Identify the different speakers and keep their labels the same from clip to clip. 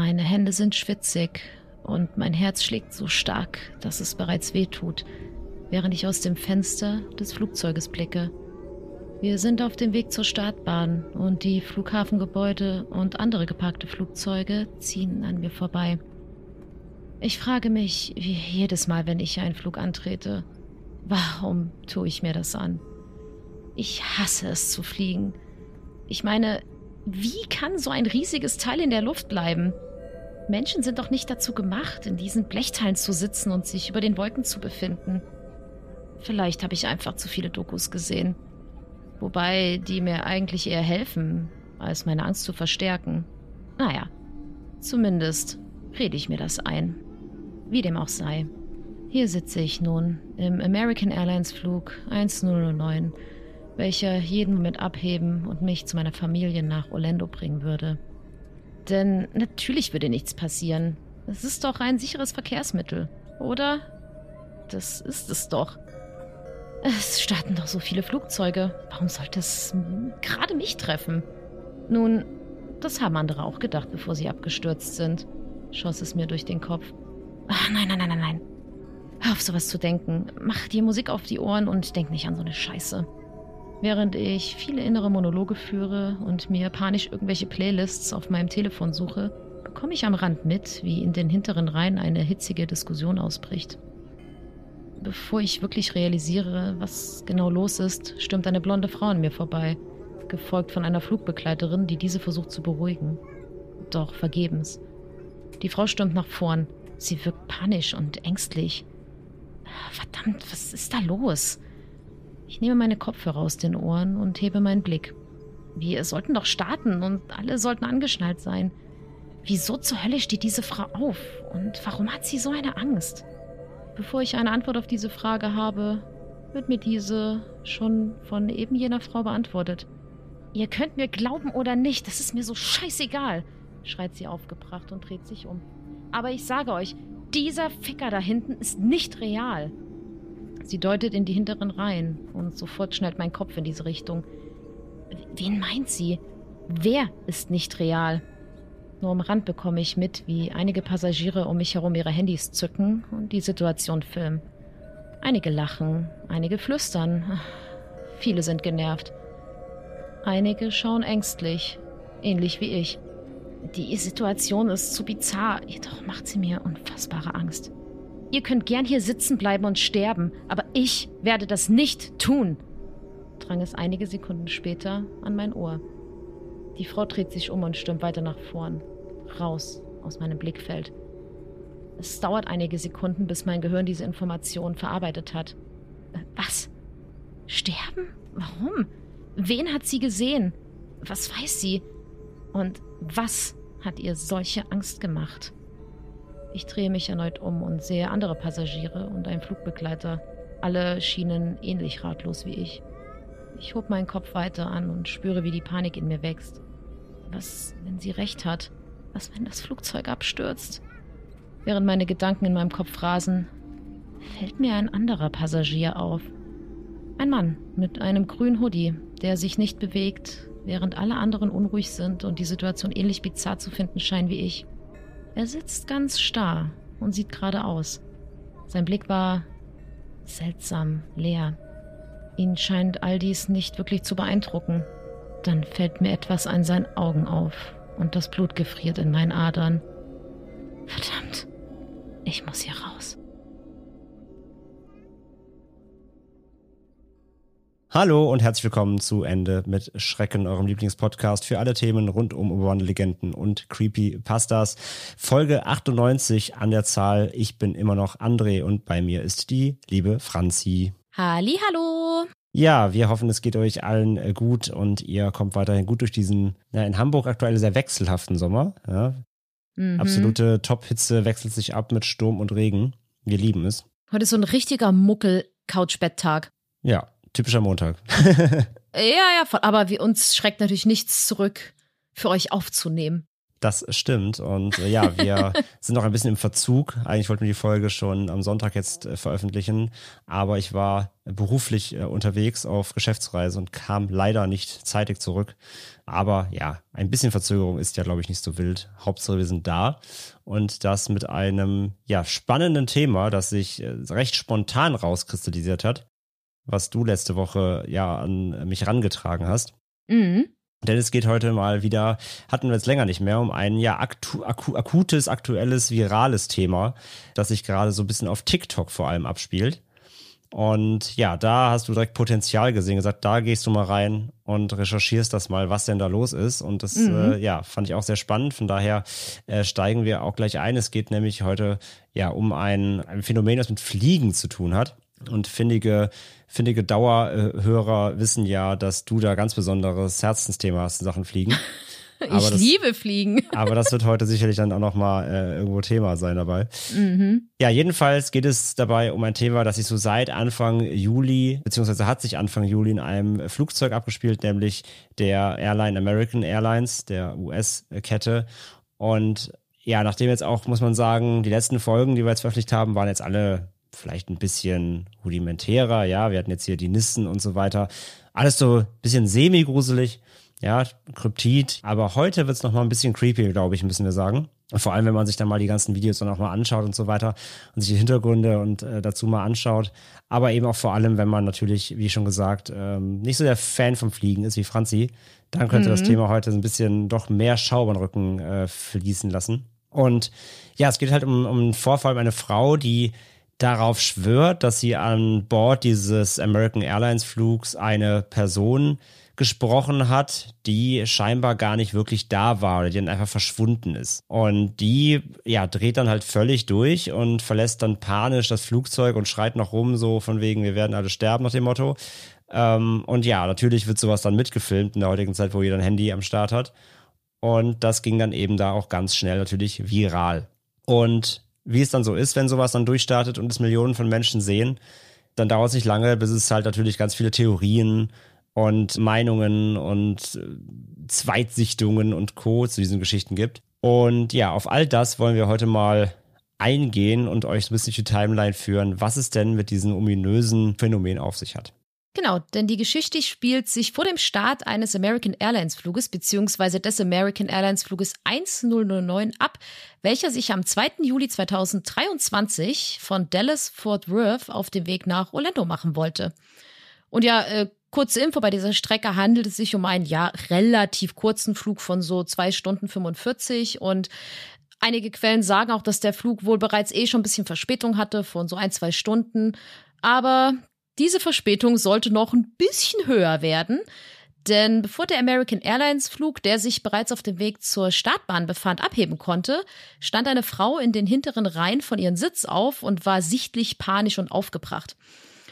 Speaker 1: Meine Hände sind schwitzig und mein Herz schlägt so stark, dass es bereits weh tut, während ich aus dem Fenster des Flugzeuges blicke. Wir sind auf dem Weg zur Startbahn und die Flughafengebäude und andere geparkte Flugzeuge ziehen an mir vorbei. Ich frage mich, wie jedes Mal, wenn ich einen Flug antrete, warum tue ich mir das an? Ich hasse es zu fliegen. Ich meine, wie kann so ein riesiges Teil in der Luft bleiben? Menschen sind doch nicht dazu gemacht, in diesen Blechteilen zu sitzen und sich über den Wolken zu befinden. Vielleicht habe ich einfach zu viele Dokus gesehen. Wobei die mir eigentlich eher helfen, als meine Angst zu verstärken. Naja, zumindest rede ich mir das ein. Wie dem auch sei. Hier sitze ich nun im American Airlines Flug 1009, welcher jeden Moment abheben und mich zu meiner Familie nach Orlando bringen würde. Denn natürlich würde nichts passieren. Es ist doch ein sicheres Verkehrsmittel, oder? Das ist es doch. Es starten doch so viele Flugzeuge. Warum sollte es gerade mich treffen? Nun, das haben andere auch gedacht, bevor sie abgestürzt sind, schoss es mir durch den Kopf. Ach, nein, nein, nein, nein, nein. Hör auf sowas zu denken. Mach dir Musik auf die Ohren und denk nicht an so eine Scheiße. Während ich viele innere Monologe führe und mir panisch irgendwelche Playlists auf meinem Telefon suche, bekomme ich am Rand mit, wie in den hinteren Reihen eine hitzige Diskussion ausbricht. Bevor ich wirklich realisiere, was genau los ist, stürmt eine blonde Frau an mir vorbei, gefolgt von einer Flugbegleiterin, die diese versucht zu beruhigen. Doch vergebens. Die Frau stürmt nach vorn. Sie wirkt panisch und ängstlich. Verdammt, was ist da los? Ich nehme meine Kopfhörer aus den Ohren und hebe meinen Blick. Wir sollten doch starten und alle sollten angeschnallt sein. Wieso zur Hölle steht diese Frau auf? Und warum hat sie so eine Angst? Bevor ich eine Antwort auf diese Frage habe, wird mir diese schon von eben jener Frau beantwortet. Ihr könnt mir glauben oder nicht, das ist mir so scheißegal, schreit sie aufgebracht und dreht sich um. Aber ich sage euch, dieser Ficker da hinten ist nicht real. Sie deutet in die hinteren Reihen und sofort schnellt mein Kopf in diese Richtung. Wen meint sie? Wer ist nicht real? Nur am Rand bekomme ich mit, wie einige Passagiere um mich herum ihre Handys zücken und die Situation filmen. Einige lachen, einige flüstern. Viele sind genervt. Einige schauen ängstlich, ähnlich wie ich. Die Situation ist zu bizarr, jedoch macht sie mir unfassbare Angst. Ihr könnt gern hier sitzen bleiben und sterben, aber ich werde das nicht tun, drang es einige Sekunden später an mein Ohr. Die Frau dreht sich um und stürmt weiter nach vorn, raus aus meinem Blickfeld. Es dauert einige Sekunden, bis mein Gehirn diese Information verarbeitet hat. Äh, Was? Sterben? Warum? Wen hat sie gesehen? Was weiß sie? Und was hat ihr solche Angst gemacht? Ich drehe mich erneut um und sehe andere Passagiere und einen Flugbegleiter. Alle schienen ähnlich ratlos wie ich. Ich hob meinen Kopf weiter an und spüre, wie die Panik in mir wächst. Was, wenn sie recht hat? Was, wenn das Flugzeug abstürzt? Während meine Gedanken in meinem Kopf rasen, fällt mir ein anderer Passagier auf. Ein Mann mit einem grünen Hoodie, der sich nicht bewegt, während alle anderen unruhig sind und die Situation ähnlich bizarr zu finden scheinen wie ich. Er sitzt ganz starr und sieht geradeaus. Sein Blick war seltsam, leer. Ihn scheint all dies nicht wirklich zu beeindrucken. Dann fällt mir etwas an seinen Augen auf und das Blut gefriert in meinen Adern. Verdammt, ich muss hier raus.
Speaker 2: Hallo und herzlich willkommen zu Ende mit Schrecken, eurem Lieblingspodcast für alle Themen rund um urbane Legenden und Creepypastas. Folge 98 an der Zahl. Ich bin immer noch André und bei mir ist die liebe Franzi.
Speaker 1: Halli, hallo.
Speaker 2: Ja, wir hoffen, es geht euch allen äh, gut und ihr kommt weiterhin gut durch diesen ja, in Hamburg aktuell sehr wechselhaften Sommer. Ja.
Speaker 1: Mhm.
Speaker 2: Absolute Top-Hitze wechselt sich ab mit Sturm und Regen. Wir lieben es.
Speaker 1: Heute ist so ein richtiger Muckel-Couch-Bett-Tag.
Speaker 2: Ja, typischer Montag.
Speaker 1: Ja, ja, voll. aber wir, uns schreckt natürlich nichts zurück, für euch aufzunehmen.
Speaker 2: Das stimmt. Und äh, ja, wir sind noch ein bisschen im Verzug. Eigentlich wollten wir die Folge schon am Sonntag jetzt äh, veröffentlichen, aber ich war beruflich äh, unterwegs auf Geschäftsreise und kam leider nicht zeitig zurück. Aber ja, ein bisschen Verzögerung ist ja, glaube ich, nicht so wild. Hauptsache, wir sind da. Und das mit einem ja, spannenden Thema, das sich äh, recht spontan rauskristallisiert hat, was du letzte Woche ja an mich rangetragen hast.
Speaker 1: Mhm.
Speaker 2: Denn es geht heute mal wieder, hatten wir jetzt länger nicht mehr, um ein ja aktu, aku, akutes, aktuelles, virales Thema, das sich gerade so ein bisschen auf TikTok vor allem abspielt. Und ja, da hast du direkt Potenzial gesehen, gesagt, da gehst du mal rein und recherchierst das mal, was denn da los ist. Und das,
Speaker 1: Mhm.
Speaker 2: äh, ja, fand ich auch sehr spannend. Von daher äh, steigen wir auch gleich ein. Es geht nämlich heute ja um ein, ein Phänomen, das mit Fliegen zu tun hat. Und findige, findige Dauerhörer wissen ja, dass du da ganz besonderes Herzensthema hast in Sachen Fliegen.
Speaker 1: Ich
Speaker 2: das-
Speaker 1: liebe Fliegen.
Speaker 2: Aber das wird heute sicherlich dann auch nochmal äh, irgendwo Thema sein dabei.
Speaker 1: Mhm.
Speaker 2: Ja, jedenfalls geht es dabei um ein Thema, das sich so seit Anfang Juli, beziehungsweise hat sich Anfang Juli in einem Flugzeug abgespielt, nämlich der Airline American Airlines, der US-Kette. Und ja, nachdem jetzt auch, muss man sagen, die letzten Folgen, die wir jetzt veröffentlicht haben, waren jetzt alle vielleicht ein bisschen rudimentärer. Ja, wir hatten jetzt hier die Nissen und so weiter. Alles so ein bisschen semi-gruselig. Ja, Kryptid. Aber heute wird's noch mal ein bisschen creepy, glaube ich, müssen wir sagen. Vor allem, wenn man sich dann mal die ganzen Videos dann auch mal anschaut und so weiter und sich die Hintergründe und äh, dazu mal anschaut. Aber eben auch vor allem, wenn man natürlich, wie schon gesagt, ähm, nicht so der Fan vom Fliegen ist wie Franzi, dann könnte das Thema heute so ein bisschen doch mehr Schaum an den Rücken äh, fließen lassen. Und ja, es geht halt um, um einen Vorfall um eine Frau, die darauf schwört, dass sie an Bord dieses American Airlines Flugs eine Person gesprochen hat, die scheinbar gar nicht wirklich da war oder die dann einfach verschwunden ist. Und die, ja, dreht dann halt völlig durch und verlässt dann panisch das Flugzeug und schreit noch rum, so von wegen, wir werden alle sterben nach dem Motto. Ähm, und ja, natürlich wird sowas dann mitgefilmt in der heutigen Zeit, wo jeder ein Handy am Start hat. Und das ging dann eben da auch ganz schnell natürlich viral. Und wie es dann so ist, wenn sowas dann durchstartet und es Millionen von Menschen sehen, dann dauert es nicht lange, bis es halt natürlich ganz viele Theorien und Meinungen und äh, Zweitsichtungen und Co. zu diesen Geschichten gibt. Und ja, auf all das wollen wir heute mal eingehen und euch ein bisschen die Timeline führen, was es denn mit diesem ominösen Phänomen auf sich hat.
Speaker 1: Genau, denn die Geschichte spielt sich vor dem Start eines American Airlines Fluges beziehungsweise des American Airlines Fluges 1009 ab, welcher sich am 2. Juli 2023 von Dallas Fort Worth auf dem Weg nach Orlando machen wollte. Und ja, äh, kurze Info, bei dieser Strecke handelt es sich um einen ja relativ kurzen Flug von so zwei Stunden 45 und Einige Quellen sagen auch, dass der Flug wohl bereits eh schon ein bisschen Verspätung hatte von so ein, zwei Stunden. Aber diese Verspätung sollte noch ein bisschen höher werden. Denn bevor der American Airlines Flug, der sich bereits auf dem Weg zur Startbahn befand, abheben konnte, stand eine Frau in den hinteren Reihen von ihrem Sitz auf und war sichtlich panisch und aufgebracht.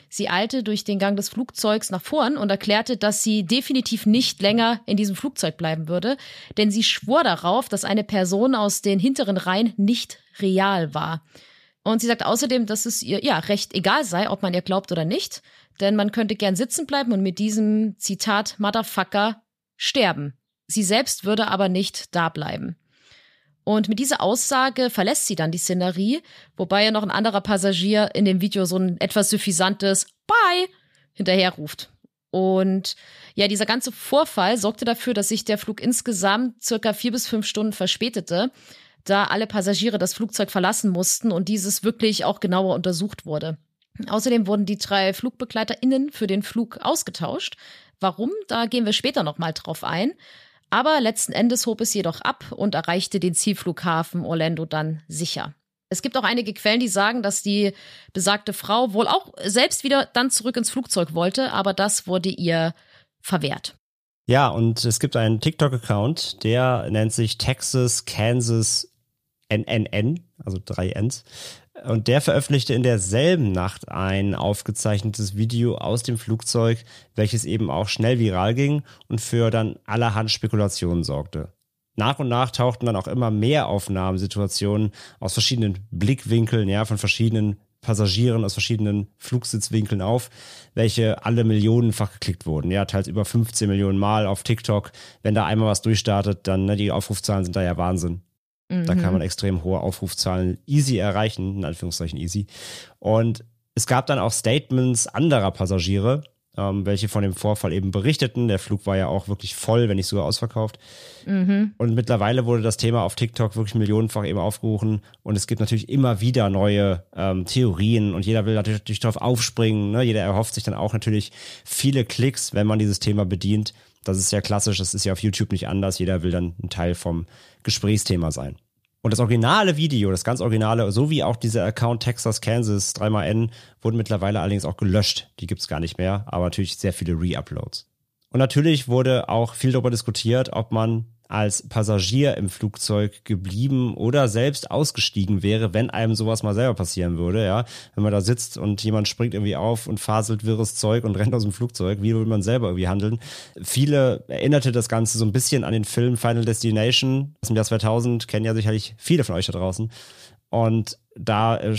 Speaker 1: Sie eilte durch den Gang des Flugzeugs nach vorn und erklärte, dass sie definitiv nicht länger in diesem Flugzeug bleiben würde, denn sie schwor darauf, dass eine Person aus den hinteren Reihen nicht real war. Und sie sagt außerdem, dass es ihr ja recht egal sei, ob man ihr glaubt oder nicht, denn man könnte gern sitzen bleiben und mit diesem Zitat Motherfucker sterben. Sie selbst würde aber nicht da bleiben. Und mit dieser Aussage verlässt sie dann die Szenerie, wobei ja noch ein anderer Passagier in dem Video so ein etwas suffisantes Bye hinterherruft. Und ja, dieser ganze Vorfall sorgte dafür, dass sich der Flug insgesamt circa vier bis fünf Stunden verspätete, da alle Passagiere das Flugzeug verlassen mussten und dieses wirklich auch genauer untersucht wurde. Außerdem wurden die drei FlugbegleiterInnen für den Flug ausgetauscht. Warum? Da gehen wir später nochmal drauf ein. Aber letzten Endes hob es jedoch ab und erreichte den Zielflughafen Orlando dann sicher. Es gibt auch einige Quellen, die sagen, dass die besagte Frau wohl auch selbst wieder dann zurück ins Flugzeug wollte, aber das wurde ihr verwehrt.
Speaker 2: Ja, und es gibt einen TikTok-Account, der nennt sich Texas Kansas NNN, also drei Ns. Und der veröffentlichte in derselben Nacht ein aufgezeichnetes Video aus dem Flugzeug, welches eben auch schnell viral ging und für dann allerhand Spekulationen sorgte. Nach und nach tauchten dann auch immer mehr Aufnahmesituationen aus verschiedenen Blickwinkeln, ja, von verschiedenen Passagieren aus verschiedenen Flugsitzwinkeln auf, welche alle millionenfach geklickt wurden. Ja, teils über 15 Millionen Mal auf TikTok. Wenn da einmal was durchstartet, dann, ne, die Aufrufzahlen sind da ja Wahnsinn. Da kann man extrem hohe Aufrufzahlen easy erreichen, in Anführungszeichen easy. Und es gab dann auch Statements anderer Passagiere, ähm, welche von dem Vorfall eben berichteten. Der Flug war ja auch wirklich voll, wenn nicht sogar ausverkauft. Und mittlerweile wurde das Thema auf TikTok wirklich millionenfach eben aufgerufen. Und es gibt natürlich immer wieder neue ähm, Theorien und jeder will natürlich darauf aufspringen. Ne? Jeder erhofft sich dann auch natürlich viele Klicks, wenn man dieses Thema bedient. Das ist ja klassisch, das ist ja auf YouTube nicht anders. Jeder will dann ein Teil vom Gesprächsthema sein. Und das originale Video, das ganz originale, sowie auch dieser Account Texas, Kansas, 3xN, wurden mittlerweile allerdings auch gelöscht. Die gibt's gar nicht mehr, aber natürlich sehr viele Re-Uploads. Und natürlich wurde auch viel darüber diskutiert, ob man als Passagier im Flugzeug geblieben oder selbst ausgestiegen wäre, wenn einem sowas mal selber passieren würde, ja. Wenn man da sitzt und jemand springt irgendwie auf und faselt wirres Zeug und rennt aus dem Flugzeug, wie würde man selber irgendwie handeln? Viele erinnerte das Ganze so ein bisschen an den Film Final Destination aus dem Jahr 2000, kennen ja sicherlich viele von euch da draußen. Und da äh,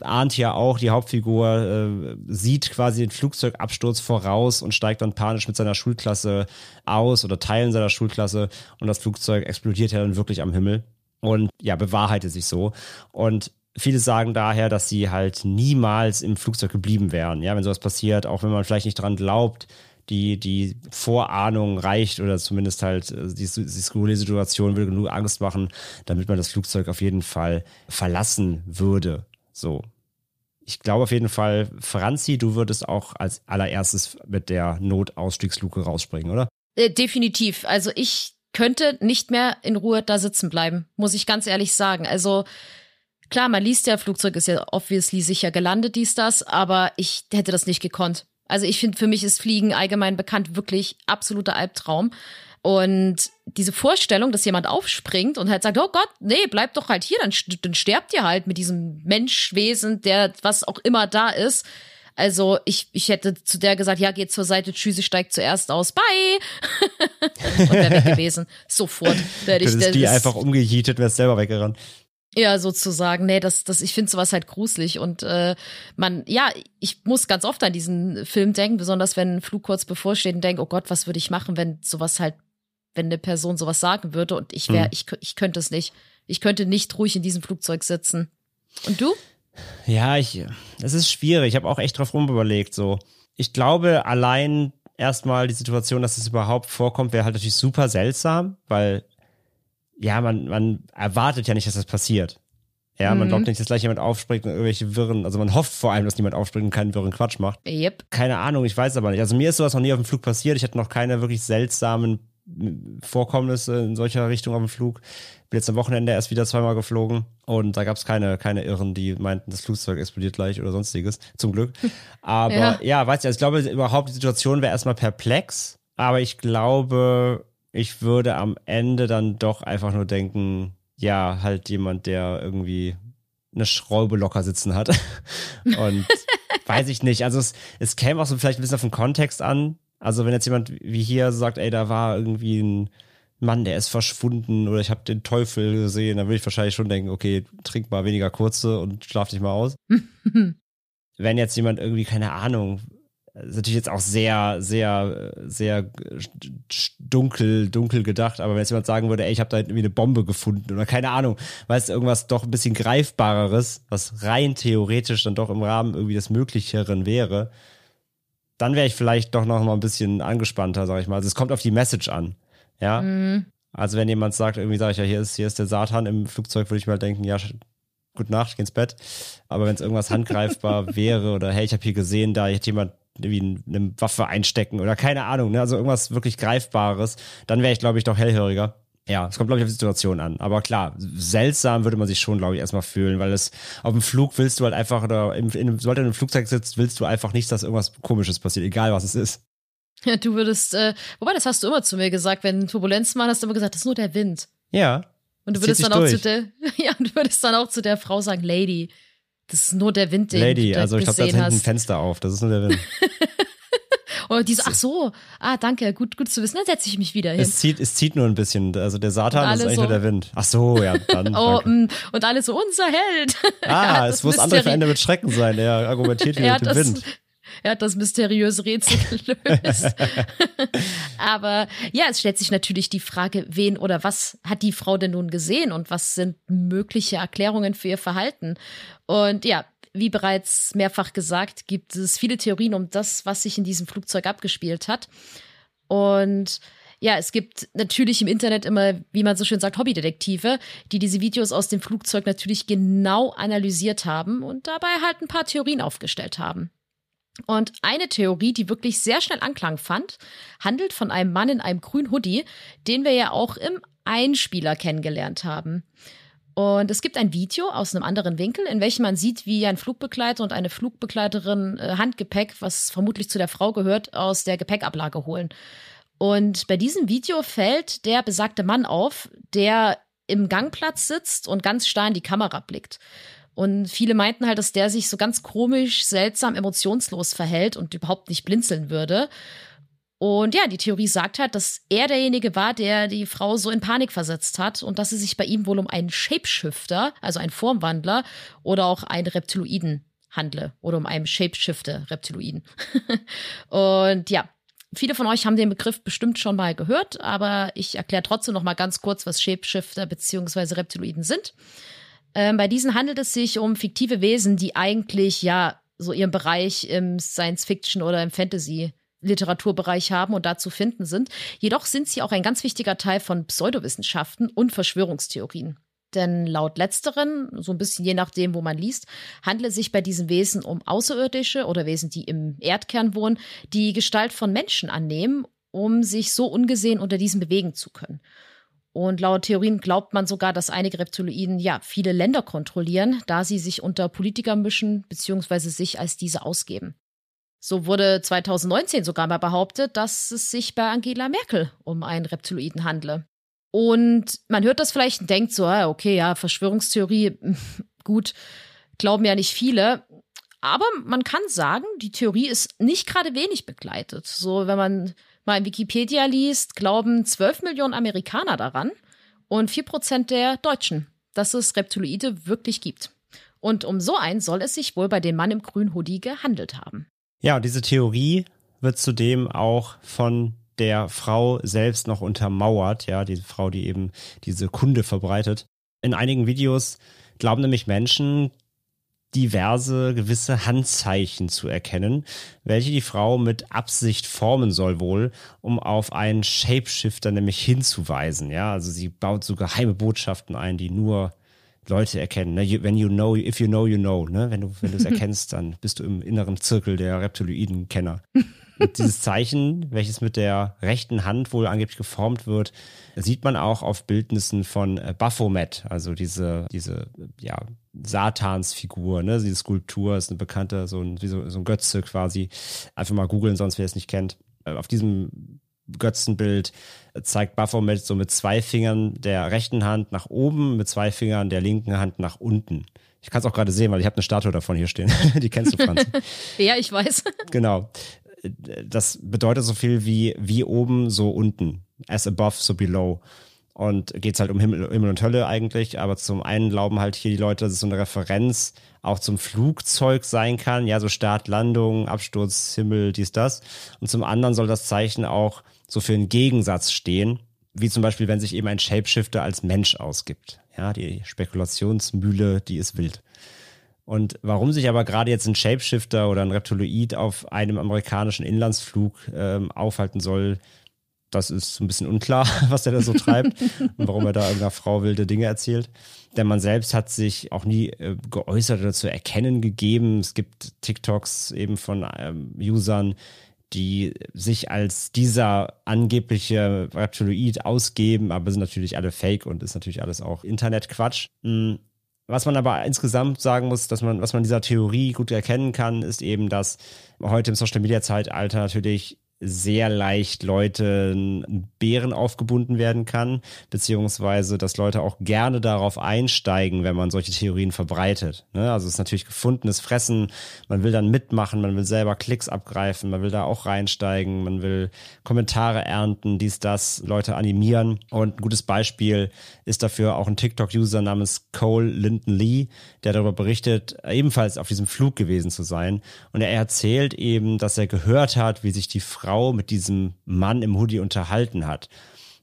Speaker 2: ahnt ja auch die Hauptfigur, äh, sieht quasi den Flugzeugabsturz voraus und steigt dann panisch mit seiner Schulklasse aus oder Teilen seiner Schulklasse und das Flugzeug explodiert ja dann wirklich am Himmel und ja, bewahrheitet sich so. Und viele sagen daher, dass sie halt niemals im Flugzeug geblieben wären. Ja, wenn sowas passiert, auch wenn man vielleicht nicht dran glaubt, die, die Vorahnung reicht oder zumindest halt äh, die, die skurrile Situation würde genug Angst machen, damit man das Flugzeug auf jeden Fall verlassen würde. So. Ich glaube auf jeden Fall, Franzi, du würdest auch als allererstes mit der Notausstiegsluke rausspringen, oder?
Speaker 1: Äh, definitiv. Also ich könnte nicht mehr in Ruhe da sitzen bleiben, muss ich ganz ehrlich sagen. Also klar, man liest ja, Flugzeug ist ja obviously sicher gelandet, dies, das, aber ich hätte das nicht gekonnt. Also ich finde, für mich ist Fliegen allgemein bekannt wirklich absoluter Albtraum. Und diese Vorstellung, dass jemand aufspringt und halt sagt, oh Gott, nee, bleib doch halt hier, dann, dann sterbt ihr halt mit diesem Menschwesen, der was auch immer da ist. Also ich, ich hätte zu der gesagt, ja, geht zur Seite, tschüss, ich steig zuerst aus, bye. und wäre weg gewesen. Sofort werde ich.
Speaker 2: Du hättest die einfach umgejietet, wärst selber weggerannt.
Speaker 1: Ja, sozusagen. Nee, das, das, ich finde sowas halt gruselig. Und äh, man, ja, ich muss ganz oft an diesen Film denken, besonders wenn ein Flug kurz bevorsteht und denke, oh Gott, was würde ich machen, wenn sowas halt, wenn eine Person sowas sagen würde und ich wäre,
Speaker 2: Hm.
Speaker 1: ich, ich könnte es nicht. Ich könnte nicht ruhig in diesem Flugzeug sitzen. Und du?
Speaker 2: Ja, ich, es ist schwierig. Ich habe auch echt drauf rumüberlegt. So, ich glaube, allein erstmal die Situation, dass es überhaupt vorkommt, wäre halt natürlich super seltsam, weil ja, man, man erwartet ja nicht, dass das passiert. Ja, man
Speaker 1: Mhm.
Speaker 2: glaubt nicht, dass gleich jemand aufspringt und irgendwelche Wirren, also man hofft vor allem, dass niemand aufspringt und keinen wirren Quatsch macht.
Speaker 1: Yep.
Speaker 2: Keine Ahnung, ich weiß aber nicht. Also mir ist sowas noch nie auf dem Flug passiert. Ich hatte noch keine wirklich seltsamen Vorkommnisse in solcher Richtung auf dem Flug. Bin jetzt am Wochenende erst wieder zweimal geflogen und da gab es keine, keine Irren, die meinten, das Flugzeug explodiert gleich oder sonstiges. Zum Glück. Aber
Speaker 1: Ja.
Speaker 2: ja, weiß ich, also ich glaube überhaupt, die Situation wäre erstmal perplex. Aber ich glaube, ich würde am Ende dann doch einfach nur denken, ja, halt jemand, der irgendwie eine Schraube locker sitzen hat. Und weiß ich nicht. Also es, es käme auch so vielleicht ein bisschen auf den Kontext an. Also wenn jetzt jemand wie hier sagt, ey, da war irgendwie ein Mann, der ist verschwunden oder ich habe den Teufel gesehen, dann würde ich wahrscheinlich schon denken, okay, trink mal weniger kurze und schlaf dich mal aus. wenn jetzt jemand irgendwie, keine Ahnung, das ist natürlich jetzt auch sehr, sehr, sehr dunkel, dunkel gedacht, aber wenn jetzt jemand sagen würde, ey, ich habe da irgendwie eine Bombe gefunden oder keine Ahnung, weißt du, irgendwas doch ein bisschen greifbareres, was rein theoretisch dann doch im Rahmen irgendwie des Möglicheren wäre, dann wäre ich vielleicht doch noch mal ein bisschen angespannter, sag ich mal. Also es kommt auf die Message an, ja.
Speaker 1: Mhm.
Speaker 2: Also wenn jemand sagt, irgendwie sage ich ja, hier ist, hier ist der Satan im Flugzeug, würde ich mal denken, ja, gute Nacht, ich geh ins Bett. Aber wenn es irgendwas handgreifbar wäre oder hey, ich habe hier gesehen, da hätte jemand irgendwie eine Waffe einstecken oder keine Ahnung, ne? also irgendwas wirklich Greifbares, dann wäre ich, glaube ich, doch hellhöriger. Ja, es kommt, glaube ich, auf die Situation an. Aber klar, seltsam würde man sich schon, glaube ich, erstmal fühlen, weil es auf dem Flug willst du halt einfach, oder im, in, sobald du in einem Flugzeug sitzt, willst du einfach nicht, dass irgendwas Komisches passiert, egal was es ist.
Speaker 1: Ja, du würdest, äh, wobei, das hast du immer zu mir gesagt, wenn Turbulenzen waren, hast du immer gesagt, das ist nur der Wind.
Speaker 2: Ja,
Speaker 1: Und du würdest dann auch
Speaker 2: sich
Speaker 1: zu der, ja, du würdest dann auch zu der Frau sagen, Lady, Das ist nur der Wind, den
Speaker 2: Lady,
Speaker 1: du
Speaker 2: also ich glaube, da ist hinten ein. Fenster auf. Das ist nur der Wind.
Speaker 1: Und die so, ach so, ah, danke, gut, gut zu wissen, dann setze ich mich wieder hin.
Speaker 2: es, zieht, es zieht nur ein bisschen. Also der Satan ist eigentlich
Speaker 1: so-
Speaker 2: nur der Wind. Ach so, ja, dann.
Speaker 1: Oh, mm, und alle so, unser Held.
Speaker 2: Ah, es muss andere
Speaker 1: Mysteri-
Speaker 2: Ende mit Schrecken sein. Er argumentiert hier
Speaker 1: er
Speaker 2: mit dem Wind.
Speaker 1: Er hat das mysteriöse Rätsel gelöst. Aber ja, es stellt sich natürlich die Frage, wen oder was hat die Frau denn nun gesehen und was sind mögliche Erklärungen für ihr Verhalten? Und ja, wie bereits mehrfach gesagt, gibt es viele Theorien um das, was sich in diesem Flugzeug abgespielt hat. Und ja, es gibt natürlich im Internet immer, wie man so schön sagt, Hobbydetektive, die diese Videos aus dem Flugzeug natürlich genau analysiert haben und dabei halt ein paar Theorien aufgestellt haben. Und eine Theorie, die wirklich sehr schnell Anklang fand, handelt von einem Mann in einem grünen Hoodie, den wir ja auch im Einspieler kennengelernt haben. Und es gibt ein Video aus einem anderen Winkel, in welchem man sieht, wie ein Flugbegleiter und eine Flugbegleiterin äh, Handgepäck, was vermutlich zu der Frau gehört, aus der Gepäckablage holen. Und bei diesem Video fällt der besagte Mann auf, der im Gangplatz sitzt und ganz starr in die Kamera blickt. Und viele meinten halt, dass der sich so ganz komisch, seltsam, emotionslos verhält und überhaupt nicht blinzeln würde. Und ja, die Theorie sagt halt, dass er derjenige war, der die Frau so in Panik versetzt hat und dass es sich bei ihm wohl um einen Shapeshifter, also einen Formwandler oder auch einen Reptiloiden handle oder um einen Shapeshifter-Reptiloiden. und ja, viele von euch haben den Begriff bestimmt schon mal gehört, aber ich erkläre trotzdem noch mal ganz kurz, was Shapeshifter bzw. Reptiloiden sind. Ähm, bei diesen handelt es sich um fiktive Wesen, die eigentlich ja so ihren Bereich im Science-Fiction oder im Fantasy-Literaturbereich haben und da zu finden sind. Jedoch sind sie auch ein ganz wichtiger Teil von Pseudowissenschaften und Verschwörungstheorien. Denn laut letzteren, so ein bisschen je nachdem, wo man liest, handelt es sich bei diesen Wesen um Außerirdische oder Wesen, die im Erdkern wohnen, die Gestalt von Menschen annehmen, um sich so ungesehen unter diesen bewegen zu können. Und laut Theorien glaubt man sogar, dass einige Reptiloiden ja viele Länder kontrollieren, da sie sich unter Politiker mischen bzw. sich als diese ausgeben. So wurde 2019 sogar mal behauptet, dass es sich bei Angela Merkel um einen Reptiloiden handle. Und man hört das vielleicht und denkt so, ah, okay, ja, Verschwörungstheorie, gut, glauben ja nicht viele. Aber man kann sagen, die Theorie ist nicht gerade wenig begleitet. So, wenn man mal in Wikipedia liest, glauben 12 Millionen Amerikaner daran und 4% der Deutschen, dass es Reptiloide wirklich gibt. Und um so einen soll es sich wohl bei dem Mann im grünen Hoodie gehandelt haben.
Speaker 2: Ja, und diese Theorie wird zudem auch von der Frau selbst noch untermauert, ja, diese Frau, die eben diese Kunde verbreitet. In einigen Videos glauben nämlich Menschen, diverse gewisse Handzeichen zu erkennen, welche die Frau mit Absicht formen soll wohl, um auf einen Shapeshifter nämlich hinzuweisen. Ja, also sie baut so geheime Botschaften ein, die nur Leute erkennen. Ne? You- When you know, if you know, you know. Ne? Wenn du wenn du es erkennst, dann bist du im inneren Zirkel der Reptiloiden-Kenner. Dieses Zeichen, welches mit der rechten Hand wohl angeblich geformt wird, sieht man auch auf Bildnissen von äh, Baphomet, also diese, diese ja, Satansfigur, ne? diese Skulptur ist eine bekannte, so ein, wie so, so ein Götze quasi. Einfach mal googeln, sonst wer es nicht kennt. Äh, Auf diesem Götzenbild zeigt Baphomet so mit zwei Fingern der rechten Hand nach oben, mit zwei Fingern der linken Hand nach unten. Ich kann es auch gerade sehen, weil ich habe eine Statue davon hier stehen. Die kennst du, Franz.
Speaker 1: Ja, ich weiß.
Speaker 2: Genau. Das bedeutet so viel wie wie oben, so unten. As above, so below. Und geht's halt um Himmel, Himmel und Hölle eigentlich, aber zum einen glauben halt hier die Leute, dass es so eine Referenz auch zum Flugzeug sein kann, ja, so Start, Landung, Absturz, Himmel, dies, das. Und zum anderen soll das Zeichen auch so für einen Gegensatz stehen, wie zum Beispiel, wenn sich eben ein Shapeshifter als Mensch ausgibt. Ja, die Spekulationsmühle, die ist wild. Und warum sich aber gerade jetzt ein Shapeshifter oder ein Reptiloid auf einem amerikanischen Inlandsflug ähm, aufhalten soll, das ist so ein bisschen unklar, was er da so treibt und warum er da irgendeiner Frau wilde Dinge erzählt. Denn man selbst hat sich auch nie äh, geäußert oder zu erkennen gegeben. Es gibt TikToks eben von ähm, Usern, die sich als dieser angebliche Reptiloid ausgeben, aber sind natürlich alle fake und ist natürlich alles auch Internetquatsch. Mm. Was man aber insgesamt sagen muss, dass man, was man dieser Theorie gut erkennen kann, ist eben, dass heute im Social Media Zeitalter natürlich sehr leicht Leute Bären aufgebunden werden kann, beziehungsweise dass Leute auch gerne darauf einsteigen, wenn man solche Theorien verbreitet. Ne? Also es ist natürlich gefundenes Fressen, man will dann mitmachen, man will selber Klicks abgreifen, man will da auch reinsteigen, man will Kommentare ernten, dies, das, Leute animieren. Und ein gutes Beispiel ist dafür auch ein TikTok-User namens Cole Linden Lee, der darüber berichtet, ebenfalls auf diesem Flug gewesen zu sein. Und er erzählt eben, dass er gehört hat, wie sich die Frau mit diesem Mann im Hoodie unterhalten hat.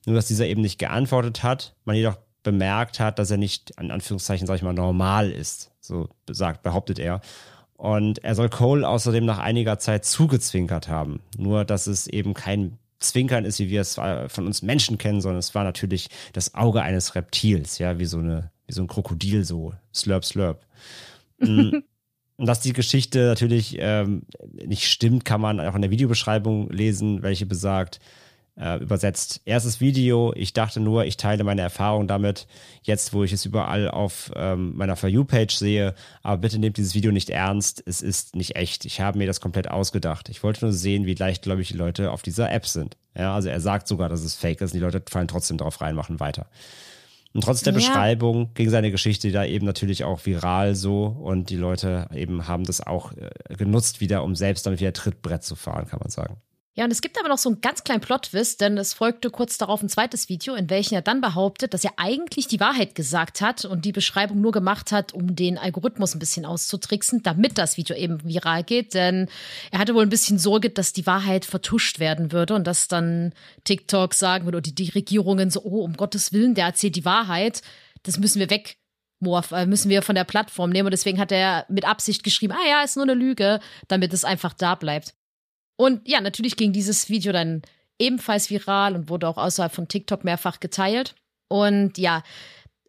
Speaker 2: Nur, dass dieser eben nicht geantwortet hat, man jedoch bemerkt hat, dass er nicht, in Anführungszeichen, sag ich mal, normal ist. So sagt, behauptet er. Und er soll Cole außerdem nach einiger Zeit zugezwinkert haben. Nur, dass es eben kein Zwinkern ist, wie wir es von uns Menschen kennen, sondern es war natürlich das Auge eines Reptils, ja, wie so eine, wie so ein Krokodil, so slurp, slurp. Und dass die Geschichte natürlich ähm, nicht stimmt, kann man auch in der Videobeschreibung lesen, welche besagt, äh, übersetzt, erstes Video, ich dachte nur, ich teile meine Erfahrung damit, jetzt wo ich es überall auf ähm, meiner For You-Page sehe, aber bitte nehmt dieses Video nicht ernst, es ist nicht echt, ich habe mir das komplett ausgedacht. Ich wollte nur sehen, wie leichtgläubig die Leute auf dieser App sind. Ja, also er sagt sogar, dass es fake ist und die Leute fallen trotzdem drauf rein, machen weiter. Und trotz der ja. Beschreibung ging seine Geschichte da eben natürlich auch viral so und die Leute eben haben das auch äh, genutzt wieder, um selbst damit wieder Trittbrett zu fahren, kann man sagen.
Speaker 1: Ja, und es gibt aber noch so einen ganz kleinen Plot-Twist, denn es folgte kurz darauf ein zweites Video, in welchem er dann behauptet, dass er eigentlich die Wahrheit gesagt hat und die Beschreibung nur gemacht hat, um den Algorithmus ein bisschen auszutricksen, damit das Video eben viral geht. Denn er hatte wohl ein bisschen Sorge, dass die Wahrheit vertuscht werden würde und dass dann TikTok sagen würde oder die, die Regierungen so, oh, um Gottes Willen, der erzählt die Wahrheit, das müssen wir weg äh, müssen wir von der Plattform nehmen. Und deswegen hat er mit Absicht geschrieben, ah ja, ist nur eine Lüge, damit es einfach da bleibt. Und ja, natürlich ging dieses Video dann ebenfalls viral und wurde auch außerhalb von TikTok mehrfach geteilt. Und ja,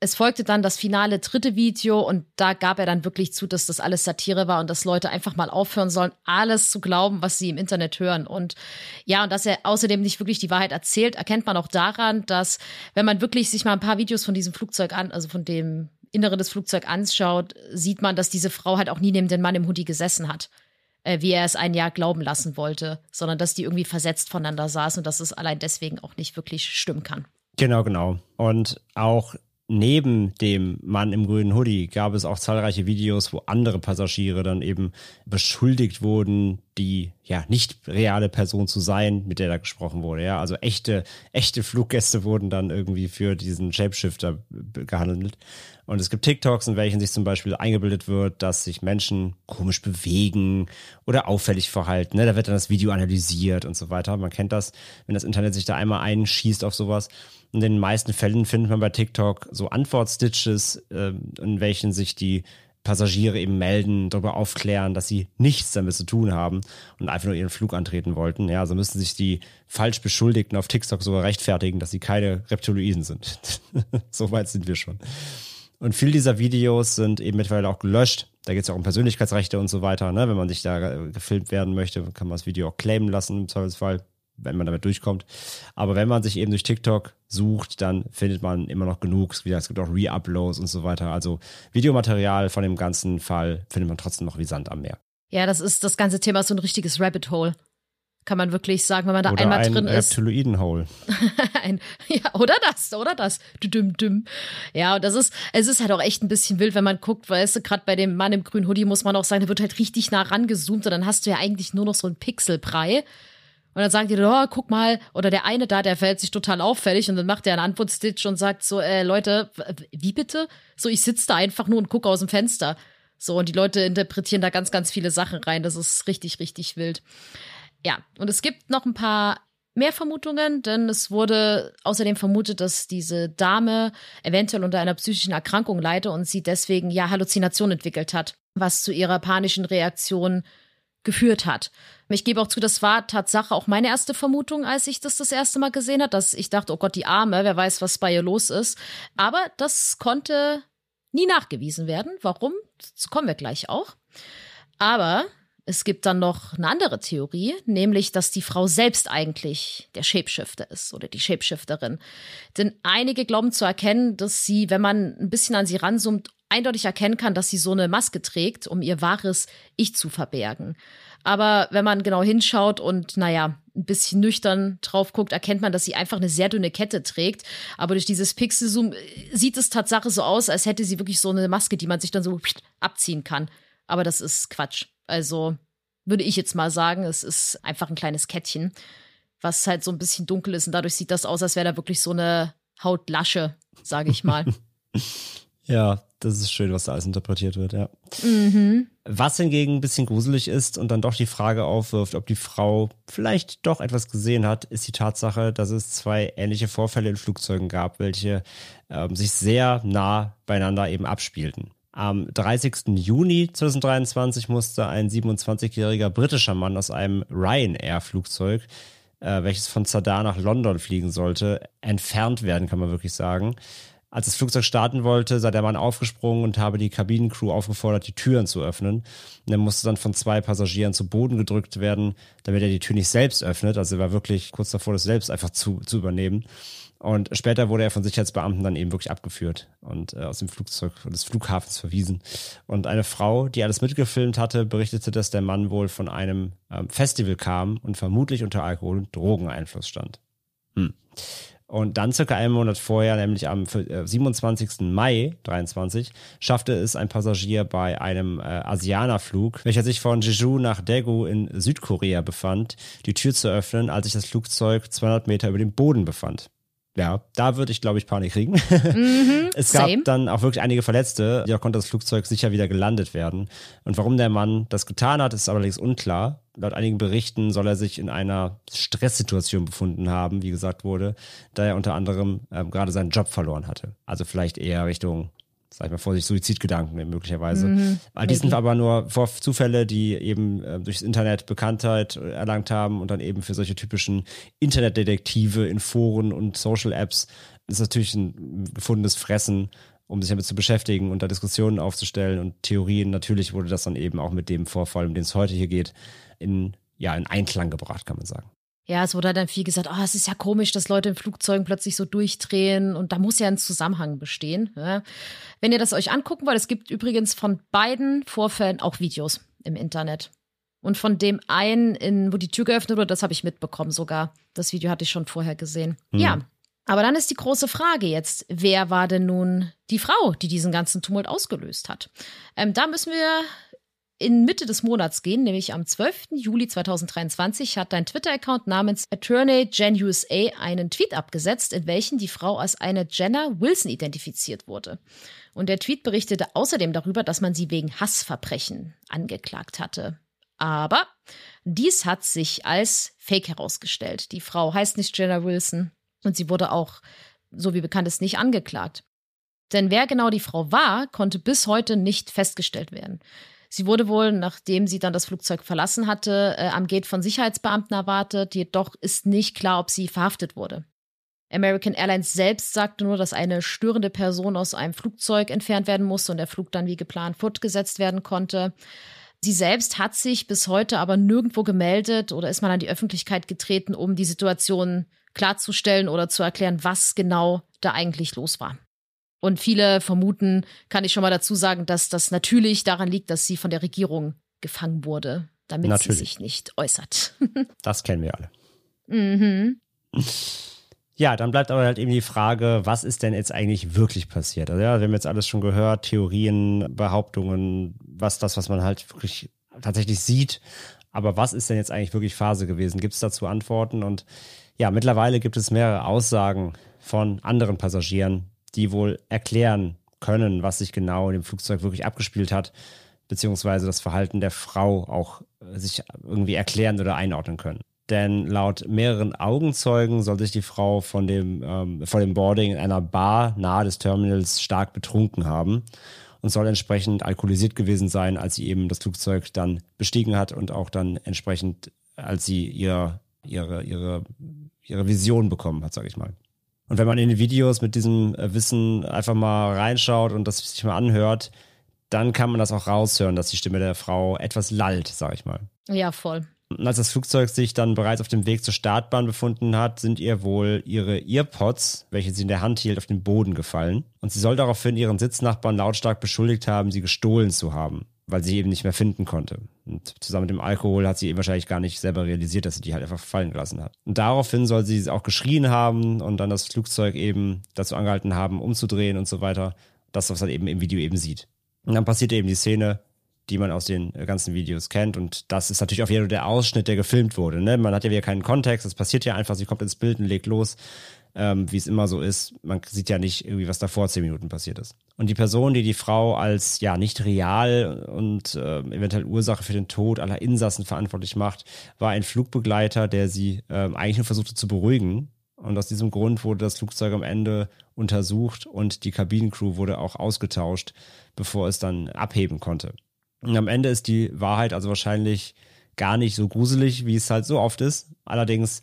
Speaker 1: es folgte dann das finale dritte Video und da gab er dann wirklich zu, dass das alles Satire war und dass Leute einfach mal aufhören sollen, alles zu glauben, was sie im Internet hören. Und ja, und dass er außerdem nicht wirklich die Wahrheit erzählt, erkennt man auch daran, dass wenn man wirklich sich mal ein paar Videos von diesem Flugzeug an, also von dem Innere des Flugzeugs anschaut, sieht man, dass diese Frau halt auch nie neben den Mann im Hoodie gesessen hat äh, wie er es ein Jahr glauben lassen wollte, sondern dass die irgendwie versetzt voneinander saßen und dass es allein deswegen auch nicht wirklich stimmen kann.
Speaker 2: Genau, genau. Und auch neben dem Mann im grünen Hoodie gab es auch zahlreiche Videos, wo andere Passagiere dann eben beschuldigt wurden, die ja nicht reale Person zu sein, mit der da gesprochen wurde. Ja, also echte, echte Fluggäste wurden dann irgendwie für diesen Shapeshifter gehandelt. Und es gibt TikToks, in welchen sich zum Beispiel eingebildet wird, dass sich Menschen komisch bewegen oder auffällig verhalten. Ne? Da wird dann das Video analysiert und so weiter. Man kennt das, wenn das Internet sich da einmal einschießt auf sowas. In den meisten Fällen findet man bei TikTok so Antwortstitches, äh, in welchen sich die Passagiere eben melden, darüber aufklären, dass sie nichts damit zu tun haben und einfach nur ihren Flug antreten wollten. Ja, also müssen sich die falsch Beschuldigten auf TikTok sogar rechtfertigen, dass sie keine Reptiloiden sind. so weit sind wir schon. Und viele dieser Videos sind eben mittlerweile auch gelöscht. Da geht es ja auch um Persönlichkeitsrechte und so weiter. Ne? Wenn man sich da gefilmt werden möchte, kann man das Video auch claimen lassen im Zweifelsfall wenn man damit durchkommt. Aber wenn man sich eben durch TikTok sucht, dann findet man immer noch genug. Es gibt auch Re-Uploads und so weiter. Also Videomaterial von dem ganzen Fall findet man trotzdem noch wie Sand am Meer.
Speaker 1: Ja, das ist das ganze Thema so ein richtiges Rabbit Hole. Kann man wirklich sagen, wenn man da
Speaker 2: oder
Speaker 1: einmal
Speaker 2: ein
Speaker 1: drin ist.
Speaker 2: Reptiloiden-Hole.
Speaker 1: ja, oder das, oder das. Düm, düm. Ja, und das ist, es ist halt auch echt ein bisschen wild, wenn man guckt, weißt du, gerade bei dem Mann im grünen Hoodie muss man auch sagen, der wird halt richtig nah rangezoomt und dann hast du ja eigentlich nur noch so einen Pixelbrei. Und dann sagen die, oh, guck mal, oder der eine da, der verhält sich total auffällig und dann macht er einen Antwortstitch und sagt so, äh, Leute, wie bitte? So, ich sitze da einfach nur und gucke aus dem Fenster. So, und die Leute interpretieren da ganz, ganz viele Sachen rein. Das ist richtig, richtig wild. Ja, und es gibt noch ein paar mehr Vermutungen, denn es wurde außerdem vermutet, dass diese Dame eventuell unter einer psychischen Erkrankung leide und sie deswegen ja Halluzination entwickelt hat, was zu ihrer panischen Reaktion geführt hat. Ich gebe auch zu, das war Tatsache auch meine erste Vermutung, als ich das das erste Mal gesehen habe, dass ich dachte, oh Gott, die Arme, wer weiß, was bei ihr los ist. Aber das konnte nie nachgewiesen werden. Warum? Dazu kommen wir gleich auch. Aber es gibt dann noch eine andere Theorie, nämlich, dass die Frau selbst eigentlich der Shapeshifter ist oder die Shapeshifterin. Denn einige glauben zu erkennen, dass sie, wenn man ein bisschen an sie ranzoomt, eindeutig erkennen kann, dass sie so eine Maske trägt, um ihr wahres Ich zu verbergen. Aber wenn man genau hinschaut und naja, ein bisschen nüchtern drauf guckt, erkennt man, dass sie einfach eine sehr dünne Kette trägt. Aber durch dieses Pixelzoom äh, sieht es Tatsache so aus, als hätte sie wirklich so eine Maske, die man sich dann so abziehen kann. Aber das ist Quatsch. Also würde ich jetzt mal sagen, es ist einfach ein kleines Kettchen, was halt so ein bisschen dunkel ist und dadurch sieht das aus, als wäre da wirklich so eine Hautlasche, sage ich mal.
Speaker 2: Ja, das ist schön, was da alles interpretiert wird, ja.
Speaker 1: mhm.
Speaker 2: Was hingegen ein bisschen gruselig ist und dann doch die Frage aufwirft, ob die Frau vielleicht doch etwas gesehen hat, ist die Tatsache, dass es zwei ähnliche Vorfälle in Flugzeugen gab, welche ähm, sich sehr nah beieinander eben abspielten. Am 30. Juni 2023 musste ein 27-jähriger britischer Mann aus einem Ryanair-Flugzeug, äh, welches von Zadar nach London fliegen sollte, entfernt werden, kann man wirklich sagen. Als das Flugzeug starten wollte, sei der Mann aufgesprungen und habe die Kabinencrew aufgefordert, die Türen zu öffnen. Und er musste dann von zwei Passagieren zu Boden gedrückt werden, damit er die Tür nicht selbst öffnet. Also er war wirklich kurz davor, das selbst einfach zu, zu übernehmen. Und später wurde er von Sicherheitsbeamten dann eben wirklich abgeführt und äh, aus dem Flugzeug des Flughafens verwiesen. Und eine Frau, die alles mitgefilmt hatte, berichtete, dass der Mann wohl von einem ähm, Festival kam und vermutlich unter Alkohol- und Drogeneinfluss stand. Hm. Und dann circa einen Monat vorher, nämlich am 27. Äh, Mai 23, schaffte es ein Passagier bei einem äh, Asianerflug, welcher sich von Jeju nach Daegu in Südkorea befand, die Tür zu öffnen, als sich das Flugzeug 200 Meter über dem Boden befand ja, da würde ich, glaube ich, Panik kriegen.
Speaker 1: Mhm,
Speaker 2: es gab
Speaker 1: same.
Speaker 2: dann auch wirklich einige Verletzte, ja konnte das Flugzeug sicher wieder gelandet werden. Und warum der Mann das getan hat, ist allerdings unklar. Laut einigen Berichten soll er sich in einer Stresssituation befunden haben, wie gesagt wurde, da er unter anderem ähm, gerade seinen Job verloren hatte. Also vielleicht eher Richtung sag ich mal vorsichtig, Suizidgedanken möglicherweise.
Speaker 1: Mhm,
Speaker 2: All dies sind aber nur Zufälle, die eben äh, durchs Internet Bekanntheit erlangt haben und dann eben für solche typischen Internetdetektive in Foren und Social Apps ist natürlich ein gefundenes Fressen, um sich damit zu beschäftigen und da Diskussionen aufzustellen und Theorien. Natürlich wurde das dann eben auch mit dem Vorfall, um den es heute hier geht, in, ja, in Einklang gebracht, kann man sagen.
Speaker 1: Ja, es wurde dann viel gesagt, oh, es ist ja komisch, dass Leute in Flugzeugen plötzlich so durchdrehen und da muss ja ein Zusammenhang bestehen. Ja. Wenn ihr das euch angucken wollt, es gibt übrigens von beiden Vorfällen auch Videos im Internet. Und von dem einen, in, wo die Tür geöffnet wurde, das habe ich mitbekommen sogar. Das Video hatte ich schon vorher gesehen.
Speaker 2: Mhm.
Speaker 1: Ja. Aber dann ist die große Frage jetzt, wer war denn nun die Frau, die diesen ganzen Tumult ausgelöst hat? Ähm, da müssen wir in Mitte des Monats gehen, nämlich am 12. Juli 2023 hat ein Twitter-Account namens Attorney Jen USA einen Tweet abgesetzt, in welchem die Frau als eine Jenna Wilson identifiziert wurde. Und der Tweet berichtete außerdem darüber, dass man sie wegen Hassverbrechen angeklagt hatte. Aber dies hat sich als Fake herausgestellt. Die Frau heißt nicht Jenna Wilson und sie wurde auch, so wie bekannt ist, nicht angeklagt. Denn wer genau die Frau war, konnte bis heute nicht festgestellt werden. Sie wurde wohl, nachdem sie dann das Flugzeug verlassen hatte, äh, am Gate von Sicherheitsbeamten erwartet, jedoch ist nicht klar, ob sie verhaftet wurde. American Airlines selbst sagte nur, dass eine störende Person aus einem Flugzeug entfernt werden musste und der Flug dann wie geplant fortgesetzt werden konnte. Sie selbst hat sich bis heute aber nirgendwo gemeldet oder ist mal an die Öffentlichkeit getreten, um die Situation klarzustellen oder zu erklären, was genau da eigentlich los war. Und viele vermuten, kann ich schon mal dazu sagen, dass das natürlich daran liegt, dass sie von der Regierung gefangen wurde, damit
Speaker 2: Natürlich.
Speaker 1: sie sich nicht äußert.
Speaker 2: Das kennen wir alle.
Speaker 1: mhm.
Speaker 2: Ja, dann bleibt aber halt eben die Frage, was ist denn jetzt eigentlich wirklich passiert? Also ja, wir haben jetzt alles schon gehört, Theorien, Behauptungen, was das, was man halt wirklich tatsächlich sieht. Aber was ist denn jetzt eigentlich wirklich Phase gewesen? Gibt es dazu Antworten? Und ja, mittlerweile gibt es mehrere Aussagen von anderen Passagieren, die wohl erklären können, was sich genau in dem Flugzeug wirklich abgespielt hat, beziehungsweise das Verhalten der Frau auch äh, sich irgendwie erklären oder einordnen können. Denn laut mehreren Augenzeugen soll sich die Frau von dem, ähm, vor dem Boarding in einer Bar nahe des Terminals stark betrunken haben und soll entsprechend alkoholisiert gewesen sein, als sie eben das Flugzeug dann bestiegen hat und auch dann entsprechend, als sie ihr, ihre, ihre, ihre Vision bekommen hat, sage ich mal. Und wenn man in die Videos mit diesem äh, Wissen einfach mal reinschaut und das sich mal anhört, dann kann man das auch raushören, dass die Stimme der Frau etwas lallt, sag ich mal.
Speaker 1: Ja, voll.
Speaker 2: Und als das Flugzeug sich dann bereits auf dem Weg zur Startbahn befunden hat, sind ihr wohl ihre Earpods, welche sie in der Hand hielt, auf den Boden gefallen. Und sie soll daraufhin ihren Sitznachbarn lautstark beschuldigt haben, sie gestohlen zu haben. Weil sie eben nicht mehr finden konnte. Und zusammen mit dem Alkohol hat sie eben wahrscheinlich gar nicht selber realisiert, dass sie die halt einfach fallen gelassen hat. Und daraufhin soll sie auch geschrien haben und dann das Flugzeug eben dazu angehalten haben, umzudrehen und so weiter. Das, was man eben im Video eben sieht. Und dann passiert eben die Szene, die man aus den ganzen Videos kennt. Und das ist natürlich auch wieder der Ausschnitt, der gefilmt wurde. Ne? Man hat ja wieder keinen Kontext. Es passiert ja einfach, sie kommt ins Bild und legt los ähm, wie es immer so ist. Man sieht ja nicht irgendwie, was davor zehn Minuten passiert ist. Und die Person, die die Frau als ja nicht real und äh, eventuell Ursache für den Tod aller Insassen verantwortlich macht, war ein Flugbegleiter, der sie äh, eigentlich nur versuchte zu beruhigen. Und aus diesem Grund wurde das Flugzeug am Ende untersucht und die Kabinencrew wurde auch ausgetauscht, bevor es dann abheben konnte. Und am Ende ist die Wahrheit also wahrscheinlich gar nicht so gruselig, wie es halt so oft ist. Allerdings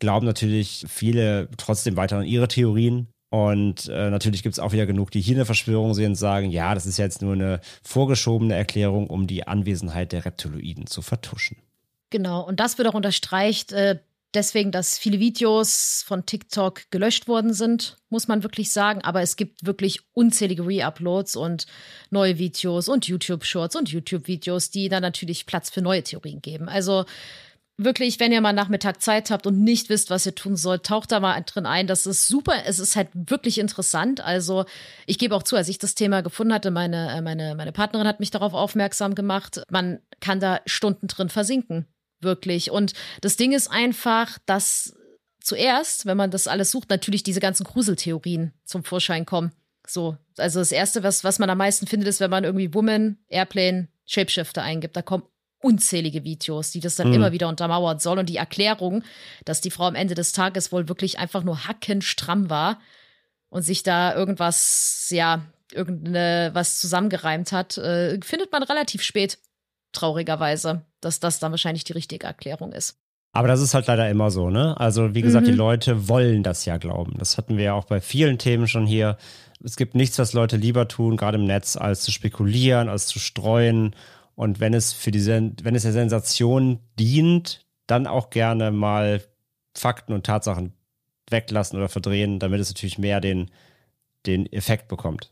Speaker 2: glauben natürlich viele trotzdem weiter an ihre Theorien. Und äh, natürlich gibt es auch wieder genug, die hier eine Verschwörung sehen und sagen, ja, das ist jetzt nur eine vorgeschobene Erklärung, um die Anwesenheit der Reptiloiden zu vertuschen.
Speaker 1: Genau, und das wird auch unterstreicht, äh, deswegen, dass viele Videos von TikTok gelöscht worden sind, muss man wirklich sagen. Aber es gibt wirklich unzählige Re-Uploads und neue Videos und YouTube-Shorts und YouTube-Videos, die dann natürlich Platz für neue Theorien geben. Also wirklich, wenn ihr mal Nachmittag Zeit habt und nicht wisst, was ihr tun sollt, taucht da mal drin ein. Das ist super. Es ist halt wirklich interessant. Also ich gebe auch zu, als ich das Thema gefunden hatte, meine, äh, meine, meine Partnerin hat mich darauf aufmerksam gemacht. Man kann da Stunden drin versinken. Wirklich. Und das Ding ist einfach, dass zuerst, wenn man das alles sucht, natürlich diese ganzen Gruseltheorien zum Vorschein kommen. So, also das erste, was, was man am meisten findet, ist, wenn man irgendwie Woman, Airplane, Shapeshifter eingibt. Da kommen unzählige Videos, die das dann mhm. immer wieder untermauern soll. Und die Erklärung, dass die Frau am Ende des Tages wohl wirklich einfach nur hackenstramm war und sich da irgendwas, ja, irgendeine was zusammengereimt hat, äh, findet man relativ spät, traurigerweise, dass das dann wahrscheinlich die richtige Erklärung ist.
Speaker 2: Aber das ist halt leider immer so, ne? Also, wie gesagt, mhm. die Leute wollen das ja glauben. Das hatten wir ja auch bei vielen Themen schon hier. Es gibt nichts, was Leute lieber tun, gerade im Netz, als zu spekulieren, als zu streuen und wenn es für die, wenn es der Sensation dient, dann auch gerne mal Fakten und Tatsachen weglassen oder verdrehen, damit es natürlich mehr den, den Effekt bekommt.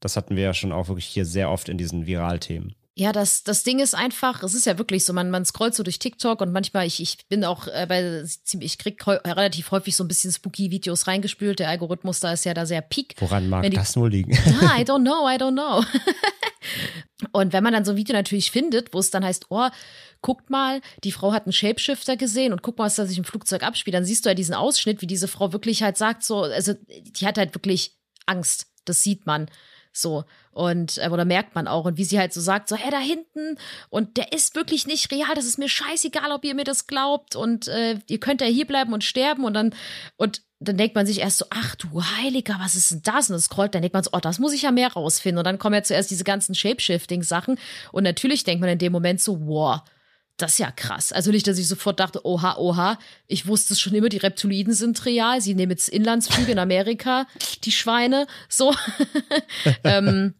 Speaker 2: Das hatten wir ja schon auch wirklich hier sehr oft in diesen Viralthemen.
Speaker 1: Ja, das, das Ding ist einfach, es ist ja wirklich so, man, man scrollt so durch TikTok und manchmal, ich, ich bin auch äh, bei, ich krieg relativ häufig so ein bisschen spooky Videos reingespült. Der Algorithmus da ist ja da sehr peak.
Speaker 2: Woran mag die, das nur liegen?
Speaker 1: Ah, I don't know, I don't know. Und wenn man dann so ein Video natürlich findet, wo es dann heißt, oh, guckt mal, die Frau hat einen Shapeshifter gesehen und guck mal, was da sich im Flugzeug abspielt, dann siehst du ja diesen Ausschnitt, wie diese Frau wirklich halt sagt, so, also die hat halt wirklich Angst. Das sieht man. So. Und, äh, oder merkt man auch. Und wie sie halt so sagt, so, hey, da hinten, und der ist wirklich nicht real, das ist mir scheißegal, ob ihr mir das glaubt. Und äh, ihr könnt ja hier bleiben und sterben. Und dann, und dann denkt man sich erst so, ach du Heiliger, was ist denn das? Und das scrollt, dann denkt man so, oh, das muss ich ja mehr rausfinden. Und dann kommen ja zuerst diese ganzen Shapeshifting-Sachen. Und natürlich denkt man in dem Moment so, wow, das ist ja krass. Also nicht, dass ich sofort dachte, oha, oha, ich wusste es schon immer, die Reptiloiden sind real. Sie nehmen jetzt Inlandsflüge in Amerika, die Schweine, so. ähm,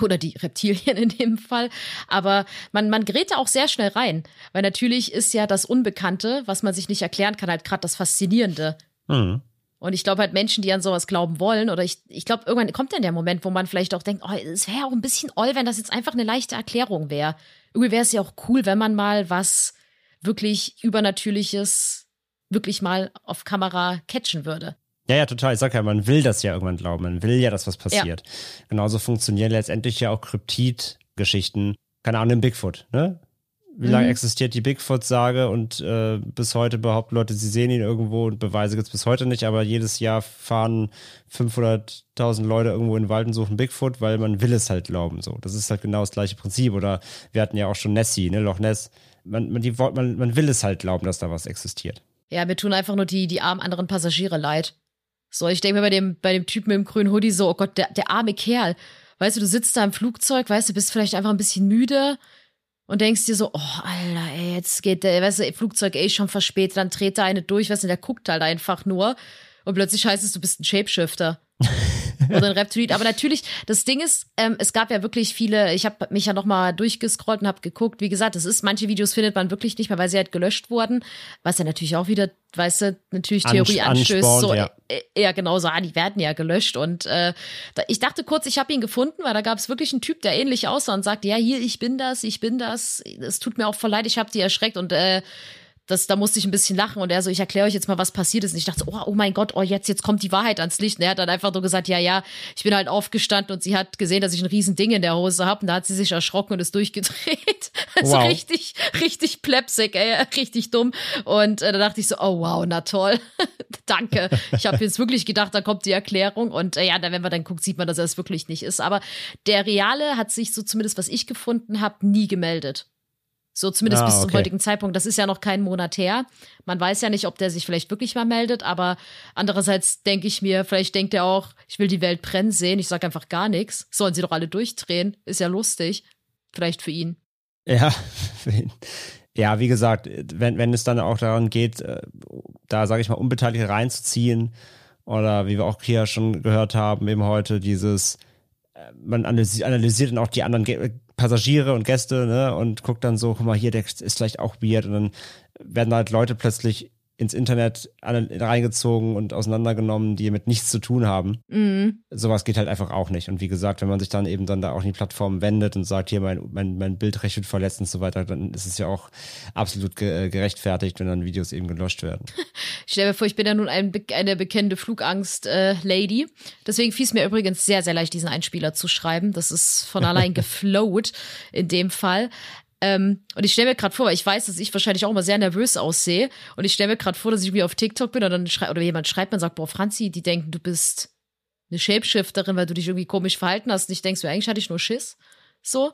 Speaker 1: oder die Reptilien in dem Fall. Aber man, man gerät da auch sehr schnell rein. Weil natürlich ist ja das Unbekannte, was man sich nicht erklären kann, halt gerade das Faszinierende. Mhm. Und ich glaube halt Menschen, die an sowas glauben wollen, oder ich, ich glaube, irgendwann kommt dann der Moment, wo man vielleicht auch denkt, oh, es wäre auch ein bisschen oll, wenn das jetzt einfach eine leichte Erklärung wäre. Irgendwie wäre es ja auch cool, wenn man mal was wirklich Übernatürliches wirklich mal auf Kamera catchen würde.
Speaker 2: Ja, ja, total. Ich sag ja, man will das ja irgendwann glauben. Man will ja, dass was passiert. Ja. Genauso funktionieren letztendlich ja auch Kryptid-Geschichten. Keine Ahnung, Bigfoot, ne? Wie lange mhm. existiert die Bigfoot-Sage und äh, bis heute behaupten Leute, sie sehen ihn irgendwo und Beweise gibt es bis heute nicht, aber jedes Jahr fahren 500.000 Leute irgendwo in den Wald und suchen Bigfoot, weil man will es halt glauben. So, Das ist halt genau das gleiche Prinzip. Oder wir hatten ja auch schon Nessie, ne, Loch Ness. Man, man, die, man, man will es halt glauben, dass da was existiert.
Speaker 1: Ja, wir tun einfach nur die, die armen anderen Passagiere leid. So, ich denke mir bei dem, bei dem Typen im grünen Hoodie so, oh Gott, der, der arme Kerl. Weißt du, du sitzt da im Flugzeug, weißt du, bist vielleicht einfach ein bisschen müde und denkst dir so, oh, Alter, ey, jetzt geht der, weißt du, Flugzeug eh schon verspätet, dann dreht da eine durch, weißt du, der guckt halt einfach nur. Und plötzlich heißt es, du bist ein Shapeshifter. oder ein Reptiloid. Aber natürlich, das Ding ist, ähm, es gab ja wirklich viele, ich habe mich ja nochmal durchgescrollt und habe geguckt, wie gesagt, es ist, manche Videos findet man wirklich nicht mehr, weil sie halt gelöscht wurden, was ja natürlich auch wieder, weißt du, natürlich Theorie
Speaker 2: An-
Speaker 1: anstößt. So, ja. ja, genau so, ah, die werden ja gelöscht. Und äh, da, ich dachte kurz, ich habe ihn gefunden, weil da gab es wirklich einen Typ, der ähnlich aussah und sagte, ja, hier, ich bin das, ich bin das, es tut mir auch voll leid, ich habe die erschreckt und äh, das, da musste ich ein bisschen lachen und er so, ich erkläre euch jetzt mal, was passiert ist. Und ich dachte, so, oh, oh mein Gott, oh, jetzt, jetzt kommt die Wahrheit ans Licht. Und er hat dann einfach nur gesagt, ja, ja, ich bin halt aufgestanden und sie hat gesehen, dass ich ein riesen Ding in der Hose habe. Und da hat sie sich erschrocken und ist durchgedreht. Also
Speaker 2: Wow.
Speaker 1: richtig, richtig plebsig, ey, richtig dumm. Und äh, da dachte ich so, oh wow, na toll. Danke. Ich habe jetzt wirklich gedacht, da kommt die Erklärung. Und äh, ja, dann, wenn man dann guckt, sieht man, dass er es wirklich nicht ist. Aber der Reale hat sich so zumindest, was ich gefunden habe, nie gemeldet. So zumindest
Speaker 2: Ah,
Speaker 1: bis zum
Speaker 2: okay.
Speaker 1: heutigen Zeitpunkt. Das ist ja noch kein Monat her. Man weiß ja nicht, ob der sich vielleicht wirklich mal meldet, aber andererseits denke ich mir, vielleicht denkt er auch, ich will die Welt brennen sehen. Ich sage einfach gar nichts. Sollen sie doch alle durchdrehen. Ist ja lustig. Vielleicht für ihn.
Speaker 2: Ja, für ihn. ja, wie gesagt, wenn, wenn es dann auch daran geht, äh, da sage ich mal, Unbeteiligte reinzuziehen oder wie wir auch hier schon gehört haben, eben heute dieses, äh, man analysiert, analysiert dann auch die anderen Passagiere und Gäste ne, und guckt dann so, guck mal hier, der ist vielleicht auch weird. Und dann werden halt Leute plötzlich ins Internet reingezogen und auseinandergenommen, die mit nichts zu tun haben.
Speaker 1: Mhm.
Speaker 2: Sowas geht halt einfach auch nicht. Und wie gesagt, wenn man sich dann eben dann da auch in die Plattform wendet und sagt, hier mein, mein, mein Bildrecht wird verletzt und so weiter, dann ist es ja auch absolut ge gerechtfertigt, wenn dann Videos eben gelöscht werden.
Speaker 1: Ich stelle mir vor, ich bin ja nun ein, eine bekennende Flugangst-Lady. Deswegen fiel es mir übrigens sehr, sehr leicht, diesen Einspieler zu schreiben. Das ist von allein geflowt in dem Fall. Ähm, und ich stelle mir gerade vor, weil ich weiß, dass ich wahrscheinlich auch immer sehr nervös aussehe. Und ich stelle mir gerade vor, dass ich irgendwie auf TikTok bin und dann schrei oder jemand schreibt mir und sagt, boah, Franzi, die denken, du bist eine Shapeshifterin, weil du dich irgendwie komisch verhalten hast. Und ich denke so, eigentlich hatte ich nur Schiss. So.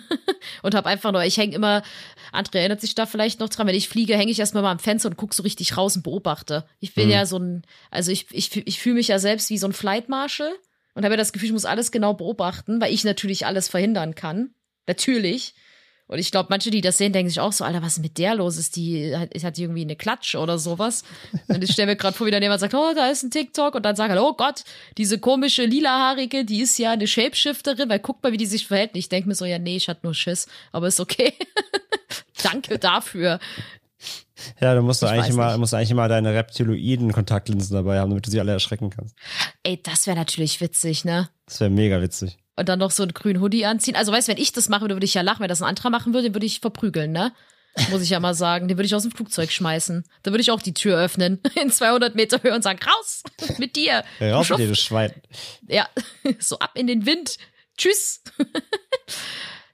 Speaker 1: und habe einfach nur, ich hänge immer, André erinnert sich da vielleicht noch dran, wenn ich fliege, hänge ich erstmal mal am Fenster und gucke so richtig raus und beobachte. Ich bin ja so ein, also ich, ich, ich fühle mich ja selbst wie so ein Flight Marshal und habe ja das Gefühl, ich muss alles genau beobachten, weil ich natürlich alles verhindern kann. Natürlich. Und ich glaube, manche, die das sehen, denken sich auch so, Alter, was ist mit der los? Ist die, hat, hat die irgendwie eine Klatsche oder sowas? Und ich stelle mir gerade vor, wie dann jemand sagt, oh, da ist ein TikTok und dann sagt er, oh Gott, diese komische lilahaarige, die ist ja eine Shapeshifterin, weil guck mal, wie die sich verhält. Und ich denke mir so, ja, nee, ich hatte nur Schiss, aber ist okay. Danke dafür.
Speaker 2: Ja, du musst
Speaker 1: Ich
Speaker 2: eigentlich immer,
Speaker 1: nicht.
Speaker 2: musst eigentlich immer deine reptiloiden Kontaktlinsen dabei haben, damit du sie alle erschrecken kannst.
Speaker 1: Ey, das wäre natürlich witzig, ne?
Speaker 2: Das wäre mega witzig.
Speaker 1: Und dann noch so einen grünen Hoodie anziehen. Also, weißt du, wenn ich das mache, würde, würde ich ja lachen. Wenn das ein anderer machen würde, den würde ich verprügeln, ne? Muss ich ja mal sagen. Den würde ich aus dem Flugzeug schmeißen. Dann würde ich auch die Tür öffnen in 200 Meter Höhe und sagen, raus mit dir.
Speaker 2: Ja, raus
Speaker 1: Du
Speaker 2: mit dir, du Schwein.
Speaker 1: Ja, so ab in den Wind. Tschüss.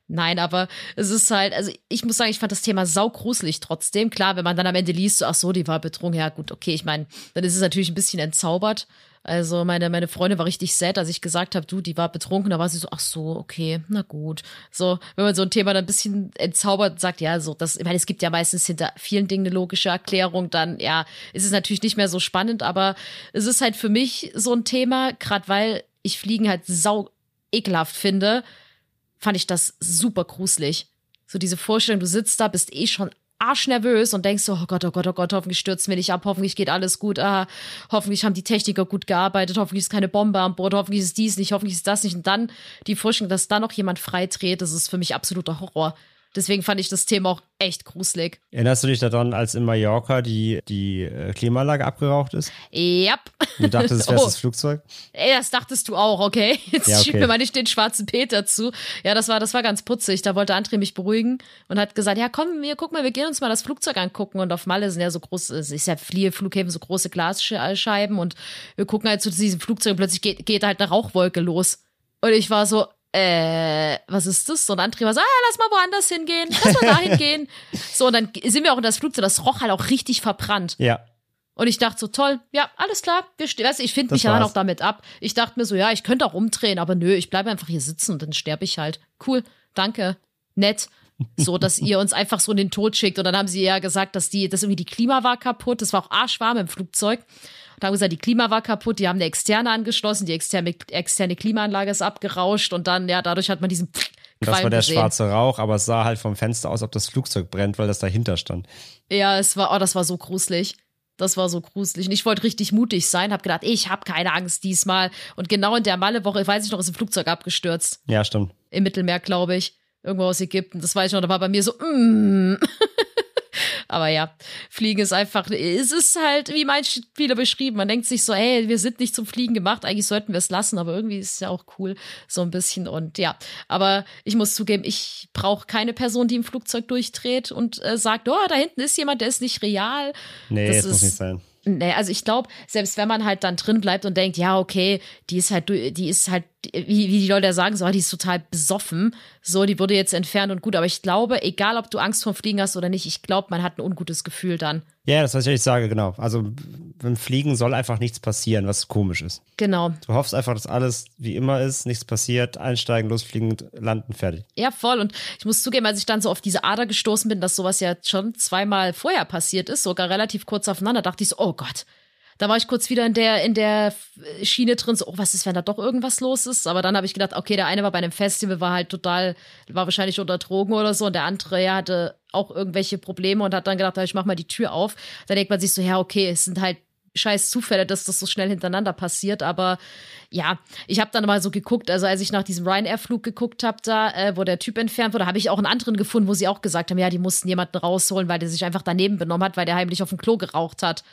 Speaker 1: Nein, aber es ist halt, also ich muss sagen, ich fand das Thema saugruselig trotzdem. Klar, wenn man dann am Ende liest, so, ach so, die war betrunken, ja gut, okay, ich meine, dann ist es natürlich ein bisschen entzaubert. Also meine, meine Freundin war richtig sad, als ich gesagt habe, du, die war betrunken, da war sie so, ach so, okay, na gut. So, wenn man so ein Thema dann ein bisschen entzaubert sagt, ja, so, das, ich meine, es gibt ja meistens hinter vielen Dingen eine logische Erklärung, dann, ja, ist es natürlich nicht mehr so spannend, aber es ist halt für mich so ein Thema, gerade weil ich Fliegen halt sau ekelhaft finde, fand ich das super gruselig. So diese Vorstellung, du sitzt da, bist eh schon arschnervös und denkst so, oh Gott, oh Gott, oh Gott, hoffentlich stürzen wir nicht ab, hoffentlich geht alles gut, ah, hoffentlich haben die Techniker gut gearbeitet, hoffentlich ist keine Bombe an Bord, hoffentlich ist dies nicht, hoffentlich ist das nicht. Und dann die Vorstellung, dass da noch jemand freidreht, das ist für mich absoluter Horror. Deswegen fand ich das Thema auch echt gruselig.
Speaker 2: Erinnerst du dich daran, als in Mallorca die, die äh, Klimaanlage abgeraucht ist?
Speaker 1: Yep.
Speaker 2: Du dachtest, es wäre
Speaker 1: Oh.
Speaker 2: das Flugzeug?
Speaker 1: Ey, das dachtest du auch, okay? Jetzt
Speaker 2: Ja,
Speaker 1: schieb
Speaker 2: okay.
Speaker 1: mir mal nicht den schwarzen Peter zu. Ja, das war, das war ganz putzig. Da wollte André mich beruhigen und hat gesagt, ja, komm, wir, guck mal, wir gehen uns mal das Flugzeug angucken. Und auf Malle sind ja so groß, es ist ja viele Flughäfen, so große Glasscheiben und wir gucken halt zu diesem Flugzeug und plötzlich geht, geht halt eine Rauchwolke los. Und ich war so, äh, was ist das? Und André war so, ah, lass mal woanders hingehen, lass mal dahin gehen. So, und dann sind wir auch in das Flugzeug, das roch halt auch richtig verbrannt.
Speaker 2: Ja.
Speaker 1: Und ich dachte so, toll, ja, alles klar, wir ste- weißt, du, ich finde mich ja dann auch damit ab. Ich dachte mir so, ja, ich könnte auch umdrehen, aber nö, ich bleibe einfach hier sitzen und dann sterbe ich halt. Cool, danke, nett. So, dass ihr uns einfach so in den Tod schickt. Und dann haben sie ja gesagt, dass die, dass irgendwie die Klima war kaputt. Das war auch arschwarm im Flugzeug. Und haben gesagt, die Klima war kaputt, die haben eine externe angeschlossen, die externe, externe Klimaanlage ist abgerauscht und dann, ja, dadurch hat man diesen
Speaker 2: Das war der
Speaker 1: gesehen.
Speaker 2: schwarze Rauch, aber es sah halt vom Fenster aus, ob das Flugzeug brennt, weil das dahinter stand.
Speaker 1: Ja, es war, oh, das war so gruselig. Das war so gruselig. Und ich wollte richtig mutig sein, habe gedacht, ich habe keine Angst diesmal. Und genau in der Malle-Woche, weiß ich noch, ist ein Flugzeug abgestürzt.
Speaker 2: Ja, stimmt.
Speaker 1: Im Mittelmeer, glaube ich. Irgendwo aus Ägypten. Das weiß ich noch, da war bei mir so, mm. Aber ja, Fliegen ist einfach, es ist halt, wie mein Spieler beschrieben, man denkt sich so, hey, wir sind nicht zum Fliegen gemacht, eigentlich sollten wir es lassen, aber irgendwie ist es ja auch cool, so ein bisschen und ja. Aber ich muss zugeben, ich brauche keine Person, die im Flugzeug durchdreht und äh, sagt, oh, da hinten ist jemand, der ist nicht real.
Speaker 2: Nee,
Speaker 1: Das
Speaker 2: das, muss nicht sein.
Speaker 1: Nee, also ich glaube, selbst wenn man halt dann drin bleibt und denkt, ja, okay, die ist halt, die ist halt, wie, wie die Leute sagen, so, die ist total besoffen, so, die wurde jetzt entfernt und gut, aber ich glaube, egal ob du Angst vor Fliegen hast oder nicht, ich glaube, man hat ein ungutes Gefühl dann.
Speaker 2: Ja, das, was ich sage, genau. Also beim Fliegen soll einfach nichts passieren, was komisch ist.
Speaker 1: Genau.
Speaker 2: Du hoffst einfach, dass alles wie immer ist, nichts passiert, einsteigen, losfliegen, landen, fertig.
Speaker 1: Ja, voll. Und ich muss zugeben, als ich dann so auf diese Ader gestoßen bin, dass sowas ja schon zweimal vorher passiert ist, sogar relativ kurz aufeinander, dachte ich so, oh Gott. Da war ich kurz wieder in der, in der Schiene drin, so, oh, was ist, wenn da doch irgendwas los ist? Aber dann habe ich gedacht, okay, der eine war bei einem Festival, war halt total, war wahrscheinlich unter Drogen oder so, und der andere, ja, hatte auch irgendwelche Probleme und hat dann gedacht, ich mach mal die Tür auf. Da denkt man sich so, ja, okay, es sind halt scheiß Zufälle, dass das so schnell hintereinander passiert, aber ja, ich habe dann mal so geguckt, also als ich nach diesem Ryanair-Flug geguckt habe, da, äh, wo der Typ entfernt wurde, habe ich auch einen anderen gefunden, wo sie auch gesagt haben, ja, die mussten jemanden rausholen, weil der sich einfach daneben benommen hat, weil der heimlich auf dem Klo geraucht hat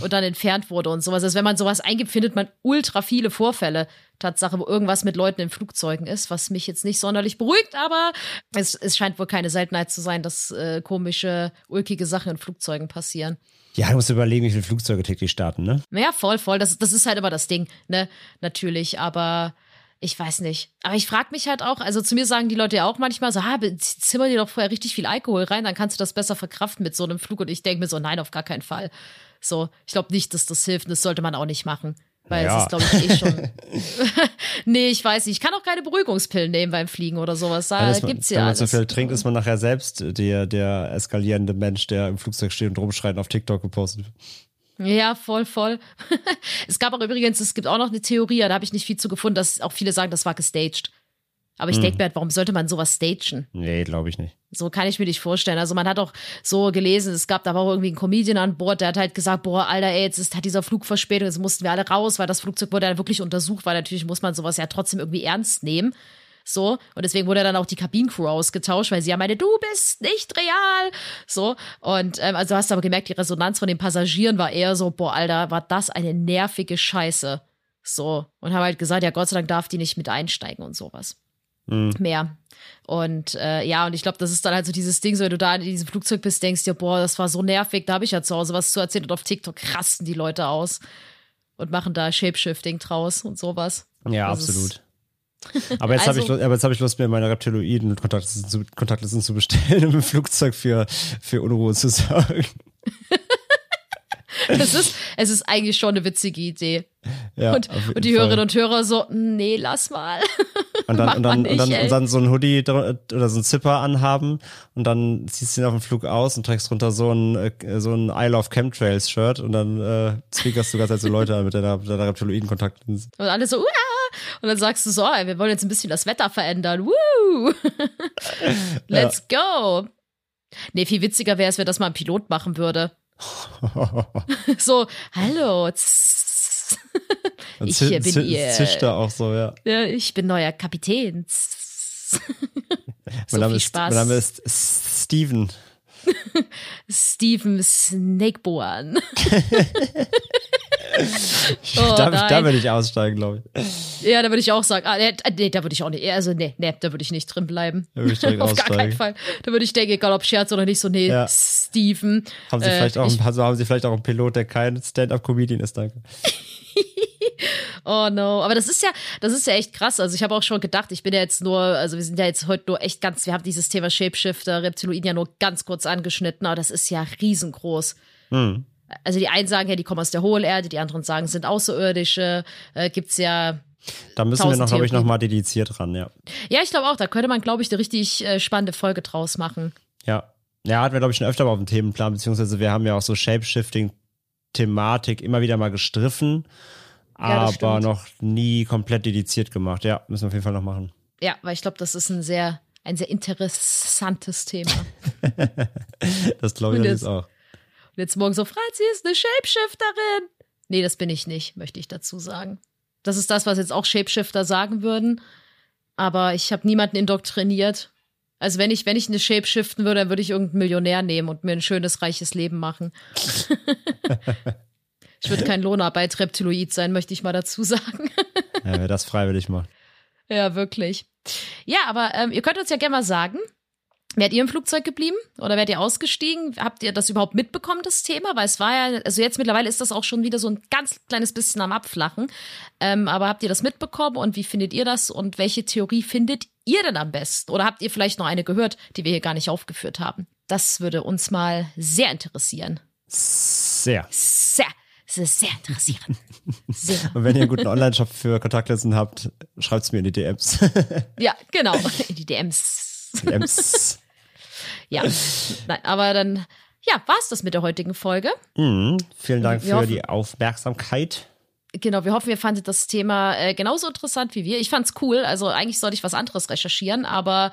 Speaker 1: und dann entfernt wurde und sowas. Also wenn man sowas eingibt, findet man ultra viele Vorfälle. Tatsache, wo irgendwas mit Leuten in Flugzeugen ist, was mich jetzt nicht sonderlich beruhigt, aber es, es scheint wohl keine Seltenheit zu sein, dass äh, komische, ulkige Sachen in Flugzeugen passieren.
Speaker 2: Ja, du musst überlegen, wie viele Flugzeuge täglich starten, ne?
Speaker 1: Ja, voll, voll. Das, das ist halt immer das Ding, ne? Natürlich, aber ich weiß nicht. Aber ich frage mich halt auch, also zu mir sagen die Leute ja auch manchmal so, ah, zimmer dir doch vorher richtig viel Alkohol rein, dann kannst du das besser verkraften mit so einem Flug. Und ich denke mir so, nein, auf gar keinen Fall. So, ich glaube nicht, dass das hilft und das sollte man auch nicht machen. Weil
Speaker 2: Ja.
Speaker 1: es ist, glaube ich, eh schon. nee, ich weiß nicht. Ich kann auch keine Beruhigungspillen nehmen beim Fliegen oder sowas. Da
Speaker 2: man,
Speaker 1: gibt's ja
Speaker 2: wenn man zu
Speaker 1: alles.
Speaker 2: viel trinkt, ist man nachher selbst der, der eskalierende Mensch, der im Flugzeug steht und rumschreit und auf TikTok gepostet.
Speaker 1: Ja, voll, voll. es gab auch übrigens, es gibt auch noch eine Theorie, da habe ich nicht viel zu gefunden, dass auch viele sagen, das war gestaged. Aber ich
Speaker 2: Hm.
Speaker 1: denke mir halt, warum sollte man sowas stagen?
Speaker 2: Nee, glaube ich nicht.
Speaker 1: So kann ich mir nicht vorstellen. Also man hat auch so gelesen, es gab da auch irgendwie ein Comedian an Bord, der hat halt gesagt, boah, Alter, ey, jetzt ist, hat dieser Flug verspätet, jetzt mussten wir alle raus, weil das Flugzeug wurde dann wirklich untersucht, weil natürlich muss man sowas ja trotzdem irgendwie ernst nehmen. So, und deswegen wurde dann auch die Kabinencrew ausgetauscht, weil sie ja meinte, du bist nicht real. So, und ähm, also hast du aber gemerkt, die Resonanz von den Passagieren war eher so, boah, Alter, war das eine nervige Scheiße. So, und haben halt gesagt, ja, Gott sei Dank darf die nicht mit einsteigen und sowas
Speaker 2: Hm.
Speaker 1: mehr. Und äh, ja, und ich glaube, das ist dann halt so dieses Ding, so wenn du da in diesem Flugzeug bist, denkst dir, boah, das war so nervig, da habe ich ja zu Hause was zu erzählen und auf TikTok rasten die Leute aus und machen da Shapeshifting draus und sowas.
Speaker 2: Ja,
Speaker 1: Das
Speaker 2: absolut. Aber jetzt habe ich,
Speaker 1: Also-
Speaker 2: Lust- aber jetzt hab ich Lust, mir meine Reptiloiden Kontaktlisten zu, Kontaktlisten zu bestellen, um im Flugzeug für, für Unruhe zu sorgen.
Speaker 1: Es ist, es ist eigentlich schon eine witzige Idee.
Speaker 2: Ja,
Speaker 1: und, und die
Speaker 2: Fall.
Speaker 1: Hörerinnen und Hörer so, nee, lass mal.
Speaker 2: und dann, und, dann, und, dann,
Speaker 1: nicht,
Speaker 2: und dann so ein Hoodie oder so ein Zipper anhaben und dann ziehst du ihn auf dem Flug aus und trägst drunter so ein, äh, so ein I Love Chemtrails Shirt und dann äh, zwinkerst du ganz halt so Leute an mit deiner, deiner Reptiloiden-Kontaktlinse.
Speaker 1: Und alle so, Uah! Und dann sagst du so, ey, wir wollen jetzt ein bisschen das Wetter verändern. Woo! Let's go! Nee, viel witziger wäre es, wenn das mal ein Pilot machen würde. so, hallo. tss.
Speaker 2: Und
Speaker 1: Ich bin
Speaker 2: zi-
Speaker 1: ihr.
Speaker 2: Zischt er auch so, ja.
Speaker 1: Ja, ich bin neuer Kapitän. so
Speaker 2: mein, Name
Speaker 1: viel
Speaker 2: ist, mein Name ist Steven.
Speaker 1: Steven Snakeboan. Oh,
Speaker 2: da, da würde ich aussteigen, glaube ich.
Speaker 1: ja, da würde ich auch sagen, ah, nee, nee, da würde ich auch nicht, also nee, nee, da würde ich nicht drin bleiben.
Speaker 2: Da würde ich direkt
Speaker 1: Auf gar keinen
Speaker 2: aussteigen.
Speaker 1: Fall. Da würde ich denken, egal ob Scherz oder nicht, so, nee,
Speaker 2: Ja.
Speaker 1: Steven.
Speaker 2: Haben Sie,
Speaker 1: Äh,
Speaker 2: vielleicht auch,
Speaker 1: ich-
Speaker 2: also haben Sie vielleicht auch einen Pilot, der kein Stand-up-Comedian ist, danke.
Speaker 1: Oh no, aber das ist ja, das ist ja echt krass. Also ich habe auch schon gedacht, ich bin ja jetzt nur, also wir sind ja jetzt heute nur echt ganz, wir haben dieses Thema Shapeshifter, Reptiloiden ja nur ganz kurz angeschnitten, aber das ist ja riesengroß.
Speaker 2: Hm.
Speaker 1: Also die einen sagen ja, die kommen aus der Hohlerde, die anderen sagen, sind Außerirdische. Äh, gibt's ja,
Speaker 2: Da müssen wir noch, glaube ich, noch
Speaker 1: Theorien.
Speaker 2: mal dediziert ran, ja.
Speaker 1: ja, ich glaube auch, da könnte man, glaube ich, eine richtig äh, spannende Folge draus machen.
Speaker 2: Ja. Ja, hatten wir, glaube ich, schon öfter mal auf dem Themenplan, beziehungsweise wir haben ja auch so Shapeshifting-Thematik immer wieder mal gestriffen,
Speaker 1: Ja,
Speaker 2: aber noch nie komplett dediziert gemacht. Ja, müssen wir auf jeden Fall noch machen.
Speaker 1: Ja, weil ich glaube, das ist ein sehr, ein sehr interessantes Thema.
Speaker 2: Das glaube ich jetzt- auch.
Speaker 1: Und Jetzt morgen so, Franzi ist eine Shapeshifterin. Nee, das bin ich nicht, möchte ich dazu sagen. Das ist das, was jetzt auch Shapeshifter sagen würden. Aber ich habe niemanden indoktriniert. Also wenn ich, wenn ich eine Shapeshiften würde, dann würde ich irgendeinen Millionär nehmen und mir ein schönes, reiches Leben machen. ich würde kein Lohnarbeit Reptiloid sein, möchte ich mal dazu sagen.
Speaker 2: Ja, wer das freiwillig macht.
Speaker 1: Ja, wirklich. Ja, aber ähm, ihr könnt uns ja gerne mal sagen, Wärt ihr im Flugzeug geblieben oder wärt ihr ausgestiegen? Habt ihr das überhaupt mitbekommen, das Thema? Weil es war ja, also jetzt mittlerweile ist das auch schon wieder so ein ganz kleines bisschen am Abflachen. Ähm, aber habt ihr das mitbekommen und wie findet ihr das und welche Theorie findet ihr denn am besten? Oder habt ihr vielleicht noch eine gehört, die wir hier gar nicht aufgeführt haben? Das würde uns mal sehr interessieren.
Speaker 2: Sehr.
Speaker 1: Sehr, sehr, sehr interessieren. Sehr.
Speaker 2: Und wenn ihr einen guten Online-Shop für Kontaktlinsen habt, schreibt es mir in die DMs.
Speaker 1: Ja, genau. In die DMs.
Speaker 2: DMs.
Speaker 1: Ja, nein, aber dann, ja, war's das mit der heutigen Folge.
Speaker 2: Mhm. Vielen Dank
Speaker 1: Wir
Speaker 2: für
Speaker 1: hoffen-
Speaker 2: die Aufmerksamkeit.
Speaker 1: Genau, wir hoffen, ihr fandet das Thema äh, genauso interessant wie wir. Ich fand's cool. Also eigentlich sollte ich was anderes recherchieren, aber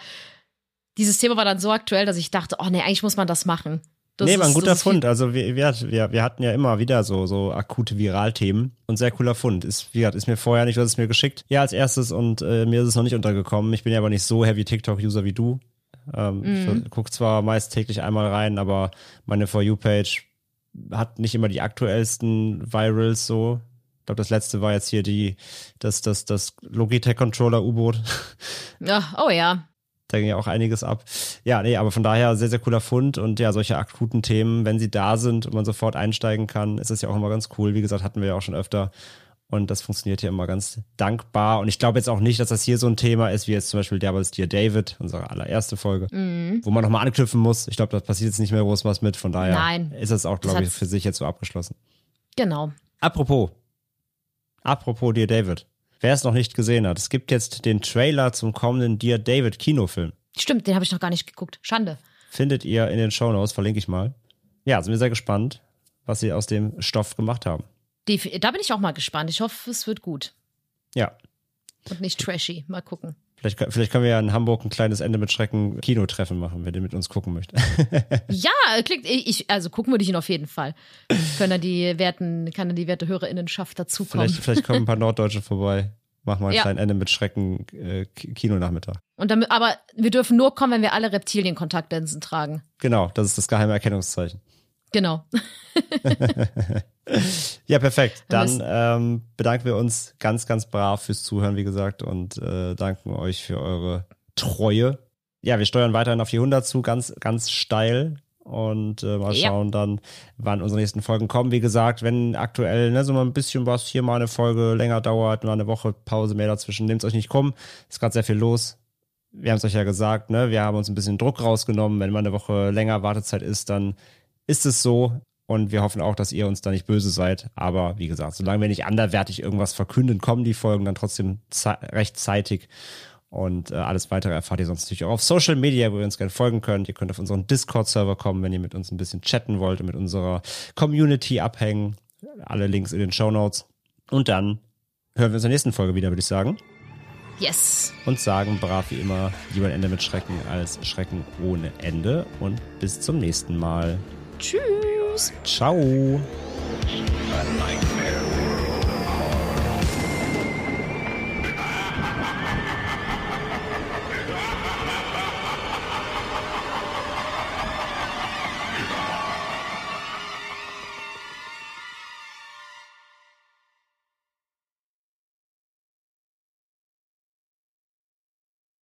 Speaker 1: dieses Thema war dann so aktuell, dass ich dachte, oh nee, eigentlich muss man das machen. Das
Speaker 2: nee, war ein guter Fund. Also wir, wir, wir, hatten ja immer wieder so, so akute Viralthemen und sehr cooler Fund. Ist, wie gesagt, ist mir vorher nicht, du hast es mir geschickt. Ja, als erstes und äh, mir ist es noch nicht untergekommen. Ich bin ja aber nicht so heavy TikTok-User wie du. Ähm,
Speaker 1: Mhm.
Speaker 2: Ich gucke zwar meist täglich einmal rein, aber meine For You-Page hat nicht immer die aktuellsten Virals so. Ich glaube, das letzte war jetzt hier die, das, das, das Logitech-Controller U-Boot.
Speaker 1: Ja, oh ja.
Speaker 2: Da ging ja auch einiges ab. Ja, nee, aber von daher sehr, sehr cooler Fund und ja, solche akuten Themen, wenn sie da sind und man sofort einsteigen kann, ist das ja auch immer ganz cool. Wie gesagt, hatten wir ja auch schon öfter. Und das funktioniert ja immer ganz dankbar. Und ich glaube jetzt auch nicht, dass das hier so ein Thema ist, wie jetzt zum Beispiel Derbals Dear David, unsere allererste Folge, wo man nochmal anknüpfen muss. Ich glaube, da passiert jetzt nicht mehr groß was mit. Von daher
Speaker 1: Nein.
Speaker 2: ist es auch,
Speaker 1: Das
Speaker 2: glaube ich, für sich jetzt so abgeschlossen.
Speaker 1: Genau.
Speaker 2: Apropos, apropos Dear David. Wer es noch nicht gesehen hat, es gibt jetzt den Trailer zum kommenden Dear David Kinofilm.
Speaker 1: Stimmt, den habe ich noch gar nicht geguckt. Schande.
Speaker 2: findet ihr in den Shownotes, verlinke ich mal. Ja, sind wir sehr gespannt, was sie aus dem Stoff gemacht haben.
Speaker 1: Die, da bin ich auch mal gespannt. Ich hoffe, es wird gut
Speaker 2: Ja,
Speaker 1: und nicht trashy. Mal gucken.
Speaker 2: Vielleicht, vielleicht können wir ja in Hamburg ein kleines Ende mit Schrecken Kinotreffen machen, wenn ihr mit uns gucken möchtet.
Speaker 1: Ja, klingt, ich, also gucken würde ich ihn auf jeden Fall. Können dann die werten, kann dann die werte Hörerinnenschaft dazukommen.
Speaker 2: vielleicht, vielleicht kommen ein paar Norddeutsche vorbei. Machen wir ein
Speaker 1: Ja.
Speaker 2: kleines Ende mit Schrecken äh, Ki- Kinonachmittag.
Speaker 1: Und damit, aber wir dürfen nur kommen, wenn wir alle Reptilienkontaktlinsen tragen.
Speaker 2: Genau, das ist das geheime Erkennungszeichen.
Speaker 1: Genau.
Speaker 2: Ja, perfekt. Dann ähm, bedanken wir uns ganz, ganz brav fürs Zuhören, wie gesagt, und äh, danken euch für eure Treue. Ja, wir steuern weiterhin auf die 100 zu, ganz, ganz steil. Und äh, mal
Speaker 1: Ja.
Speaker 2: schauen dann, wann unsere nächsten Folgen kommen. Wie gesagt, wenn aktuell ne, so mal ein bisschen was hier mal eine Folge länger dauert, mal eine Woche Pause mehr dazwischen, nehmt euch nicht krumm. Ist gerade sehr viel los. Wir haben es euch ja gesagt, ne? Wir haben uns ein bisschen Druck rausgenommen. Wenn mal eine Woche länger Wartezeit ist, dann ist es so. Und wir hoffen auch, dass ihr uns da nicht böse seid. Aber wie gesagt, solange wir nicht anderwertig irgendwas verkünden, kommen die Folgen dann trotzdem ze rechtzeitig. Und äh, alles weitere erfahrt ihr sonst natürlich auch auf Social Media, wo ihr uns gerne folgen könnt. Ihr könnt auf unseren Discord-Server kommen, wenn ihr mit uns ein bisschen chatten wollt und mit unserer Community abhängen. Alle Links in den Show Notes. Und dann hören wir uns in der nächsten Folge wieder, würde ich sagen.
Speaker 1: Yes.
Speaker 2: Und sagen brav wie immer, lieber ein Ende mit Schrecken als Schrecken ohne Ende. Und bis zum nächsten Mal.
Speaker 1: Tschüss.
Speaker 2: Ciao.
Speaker 3: A nightmare